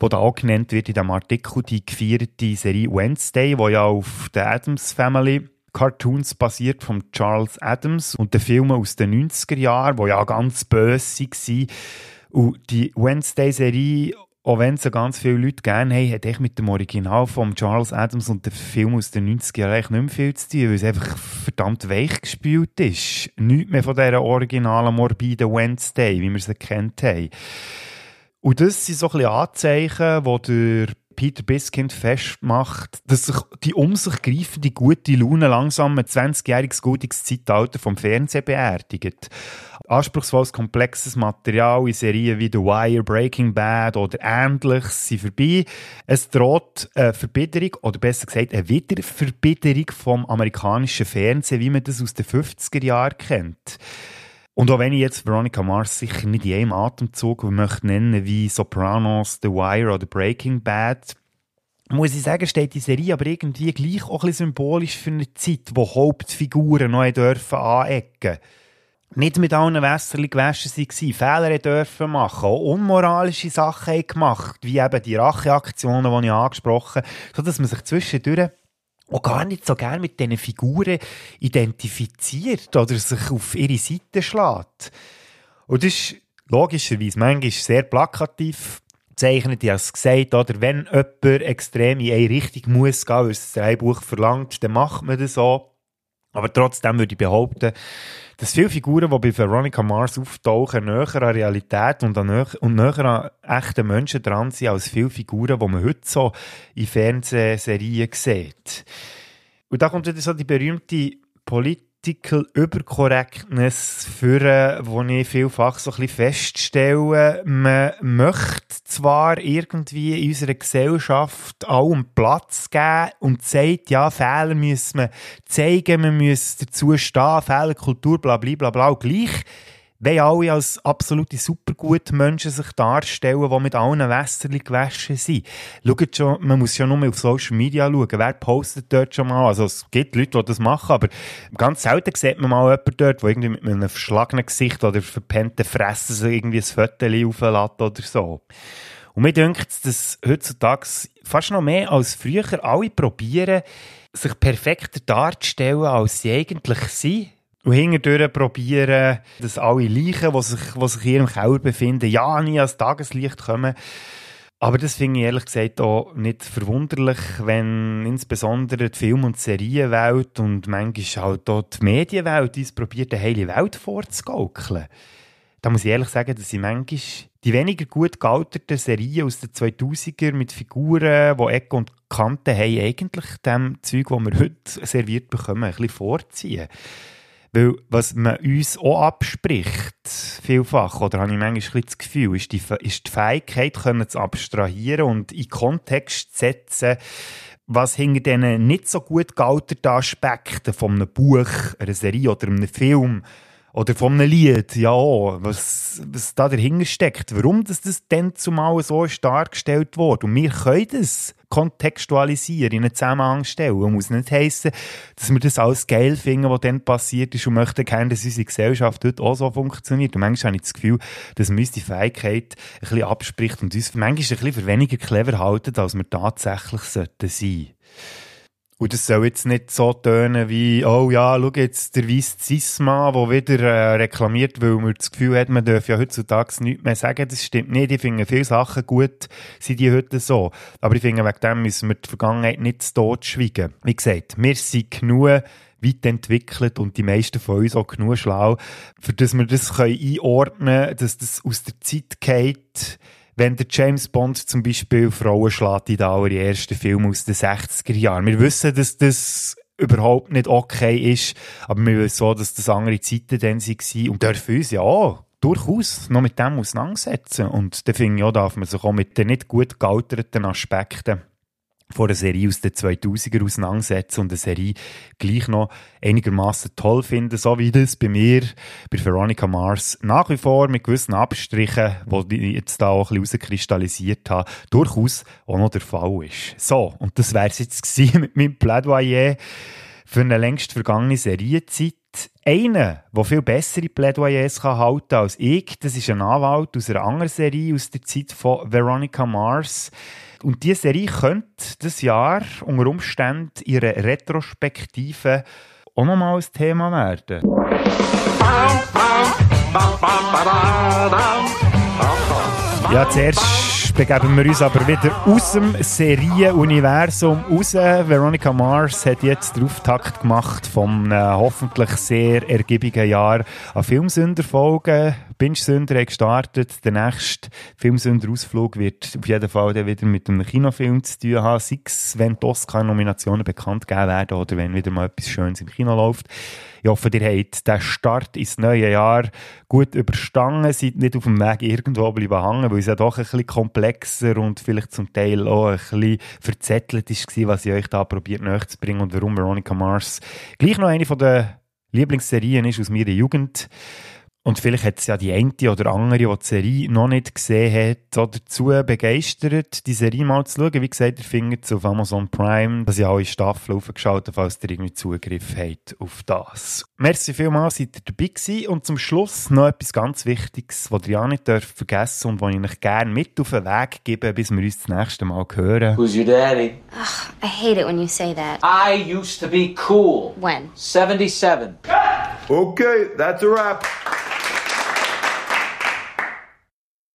wo da auch genannt wird in diesem Artikel, die gefeierte Serie Wednesday, wo ja auf der Adams Family Cartoons basiert von Charles Adams und den Filmen aus den 90er Jahren, die ja ganz böse waren. Und die Wednesday-Serie, auch wenn es ganz viele Leute gerne haben, hat echt mit dem Original von Charles Adams und dem Film aus den 90er Jahren nicht mehr viel zu tun, weil es einfach verdammt weich gespielt ist. Nichts mehr von dieser originalen, morbiden Wednesday, wie wir sie kennt haben. Und das sind so ein bisschen Anzeichen, die der Peter Biskind festmacht, dass sich die um sich greifende gute Laune langsam ein 20-jähriges gutes Zeitalter vom Fernsehen beerdigt. Anspruchsvolles, komplexes Material in Serien wie The Wire, Breaking Bad oder Ähnliches sind vorbei. Es droht eine Verbitterung, oder besser gesagt eine Wiederverbitterung vom amerikanischen Fernsehen, wie man das aus den 50er Jahren kennt. Und auch wenn ich jetzt Veronica Mars sicher nicht in einem Atemzug möchte nennen wie Sopranos, The Wire oder Breaking Bad, muss ich sagen, steht die Serie aber irgendwie gleich auch ein symbolisch für eine Zeit, wo Hauptfiguren noch dürfen anecken. Nicht mit allen Wässerchen gewaschen waren, Fehler dürfen machen, auch unmoralische Sachen gemacht, wie eben die Racheaktionen, die ich angesprochen habe, sodass man sich zwischendurch auch gar nicht so gerne mit diesen Figuren identifiziert oder sich auf ihre Seite schlägt. Und das ist logischerweise manchmal sehr plakativ gezeichnet. Ich habe es gesagt, oder wenn jemand extrem in eine Richtung muss gehen, weil es das Drehbuch verlangt, dann macht man das so. Aber trotzdem würde ich behaupten, dass viele Figuren, die bei Veronica Mars auftauchen, näher an Realität und, an näher, und näher an echten Menschen dran sind, als viele Figuren, die man heute so in Fernsehserien sieht. Und da kommt wieder so die berühmte Politik Political Übercorrectness führen, wo ich vielfach so ein bisschen feststelle, man möchte zwar irgendwie in unserer Gesellschaft allem Platz geben und sagt, ja, Fehler müssen wir zeigen, wir müssen dazu stehen, Fehlerkultur, bla bla bla bla, gleich wenn alle als absolute supergute Menschen sich darstellen, die mit allen Wässerchen gewaschen sind. Schaut schon, man muss ja nur auf Social Media schauen. Wer postet dort schon mal? Also, es gibt Leute, die das machen, aber ganz selten sieht man mal jemanden dort, der irgendwie mit einem verschlagenen Gesicht oder verpennten Fressen so irgendwie ein Foto auflässt oder so. Und mir denkt dass heutzutage fast noch mehr als früher alle probieren, sich perfekter darzustellen, als sie eigentlich sind und hinterdurch probieren, dass alle Leichen, die sich, die sich hier im Keller befinden, ja nie ans Tageslicht kommen. Aber das finde ich ehrlich gesagt auch nicht verwunderlich, wenn insbesondere die Film- und Serienwelt und manchmal halt auch die Medienwelt uns probiert, eine heile Welt vorzugaukeln. Da muss ich ehrlich sagen, dass ich manchmal die weniger gut gealterten Serien aus den 2000er mit Figuren, die Ecken und Kanten haben, eigentlich dem Zeug, das wir heute serviert bekommen, ein bisschen vorziehen. Weil, was man uns auch abspricht, vielfach, oder habe ich manchmal das Gefühl, ist die, ist die Fähigkeit, können zu abstrahieren und in Kontext zu setzen, was hinter diesen nicht so gut gealterten Aspekten von einem Buch, einer Serie oder einem Film oder von einem Lied, ja, was, was da dahinter steckt, warum das, das dann zumal so dargestellt wurde. Und wir können das kontextualisieren, in einen Zusammenhang stellen. Und muss nicht heissen, dass wir das alles geil finden, was dann passiert ist und möchten gerne, dass unsere Gesellschaft dort auch so funktioniert. Und manchmal habe ich das Gefühl, dass man uns die Fähigkeit ein bisschen abspricht und uns manchmal ein bisschen für weniger clever halten, als wir tatsächlich sollten sein. Und das soll jetzt nicht so tönen wie, oh ja, schau jetzt der weiße Zisma, der wieder äh, reklamiert, weil man das Gefühl hat, man darf ja heutzutage nichts mehr sagen. Das stimmt nicht. Ich finde viele Sachen gut, sind die heute so. Aber ich finde, wegen dem müssen wir die Vergangenheit nicht zu Tod schweigen. Wie gesagt, wir sind genug weit entwickelt und die meisten von uns auch genug schlau, für dass wir das einordnen können, dass das aus der Zeit geht, wenn der James Bond zum Beispiel Frauen schlägt in den allerersten Film aus den 60er Jahren. Wir wissen, dass das überhaupt nicht okay ist, aber wir wissen auch, dass das andere Zeiten dann waren und dürfen uns ja auch durchaus noch mit dem auseinandersetzen. Und da finde ich auch, darf man sich auch mit den nicht gut gealterten Aspekten von einer Serie aus den 2000er auseinandersetzen und eine Serie gleich noch einigermaßen toll finden, so wie das bei mir, bei Veronica Mars, nach wie vor mit gewissen Abstrichen, die ich jetzt da auch ein bisschen rauskristallisiert habe, durchaus auch noch der Fall ist. So, und das wäre es jetzt mit meinem Plädoyer für eine längst vergangene Serienzeit. Einer, der viel bessere Plädoyers kann halten als ich, das ist ein Anwalt aus einer anderen Serie aus der Zeit von Veronica Mars. Und diese Serie könnte das Jahr unter Umständen ihre Retrospektive auch nochmal ein Thema werden. Ja, zuerst begeben wir uns aber wieder aus dem Serienuniversum raus. Veronica Mars hat jetzt den Auftakt gemacht vom äh, hoffentlich sehr ergiebigen Jahr an Filmsünderfolgen. Binge-Sünder hat gestartet. Der nächste Filmsünder-Ausflug wird auf jeden Fall wieder mit einem Kinofilm zu tun haben. Sei es, wenn die Oscar-Nominationen bekannt gegeben werden oder wenn wieder mal etwas Schönes im Kino läuft. Ich hoffe, ihr habt den Start ins neue Jahr gut überstanden, seid nicht auf dem Weg irgendwo bleiben hängen, weil es ja doch ein bisschen komplexer und vielleicht zum Teil auch ein bisschen verzettelt war, was ich euch da probiert nachzubringen und warum Veronica Mars gleich noch eine den Lieblingsserien ist aus meiner Jugend. Und vielleicht hat es ja die eine oder andere, die die Serie noch nicht gesehen hat, oder dazu begeistert, die Serie mal zu schauen. Wie gesagt, ihr findet es auf Amazon Prime, dass ich alle Staffeln aufgeschaut habe, falls ihr irgendwie Zugriff habt auf das. Merci vielmals, seid ihr dabei gewesen. Und zum Schluss noch etwas ganz Wichtiges, was ihr ja nicht dürft vergessen und was ich euch gerne mit auf den Weg gebe, bis wir uns das nächste Mal hören. Who's your daddy? Ugh, I hate it when you say that. I used to be cool. When? 77. Okay, that's a wrap.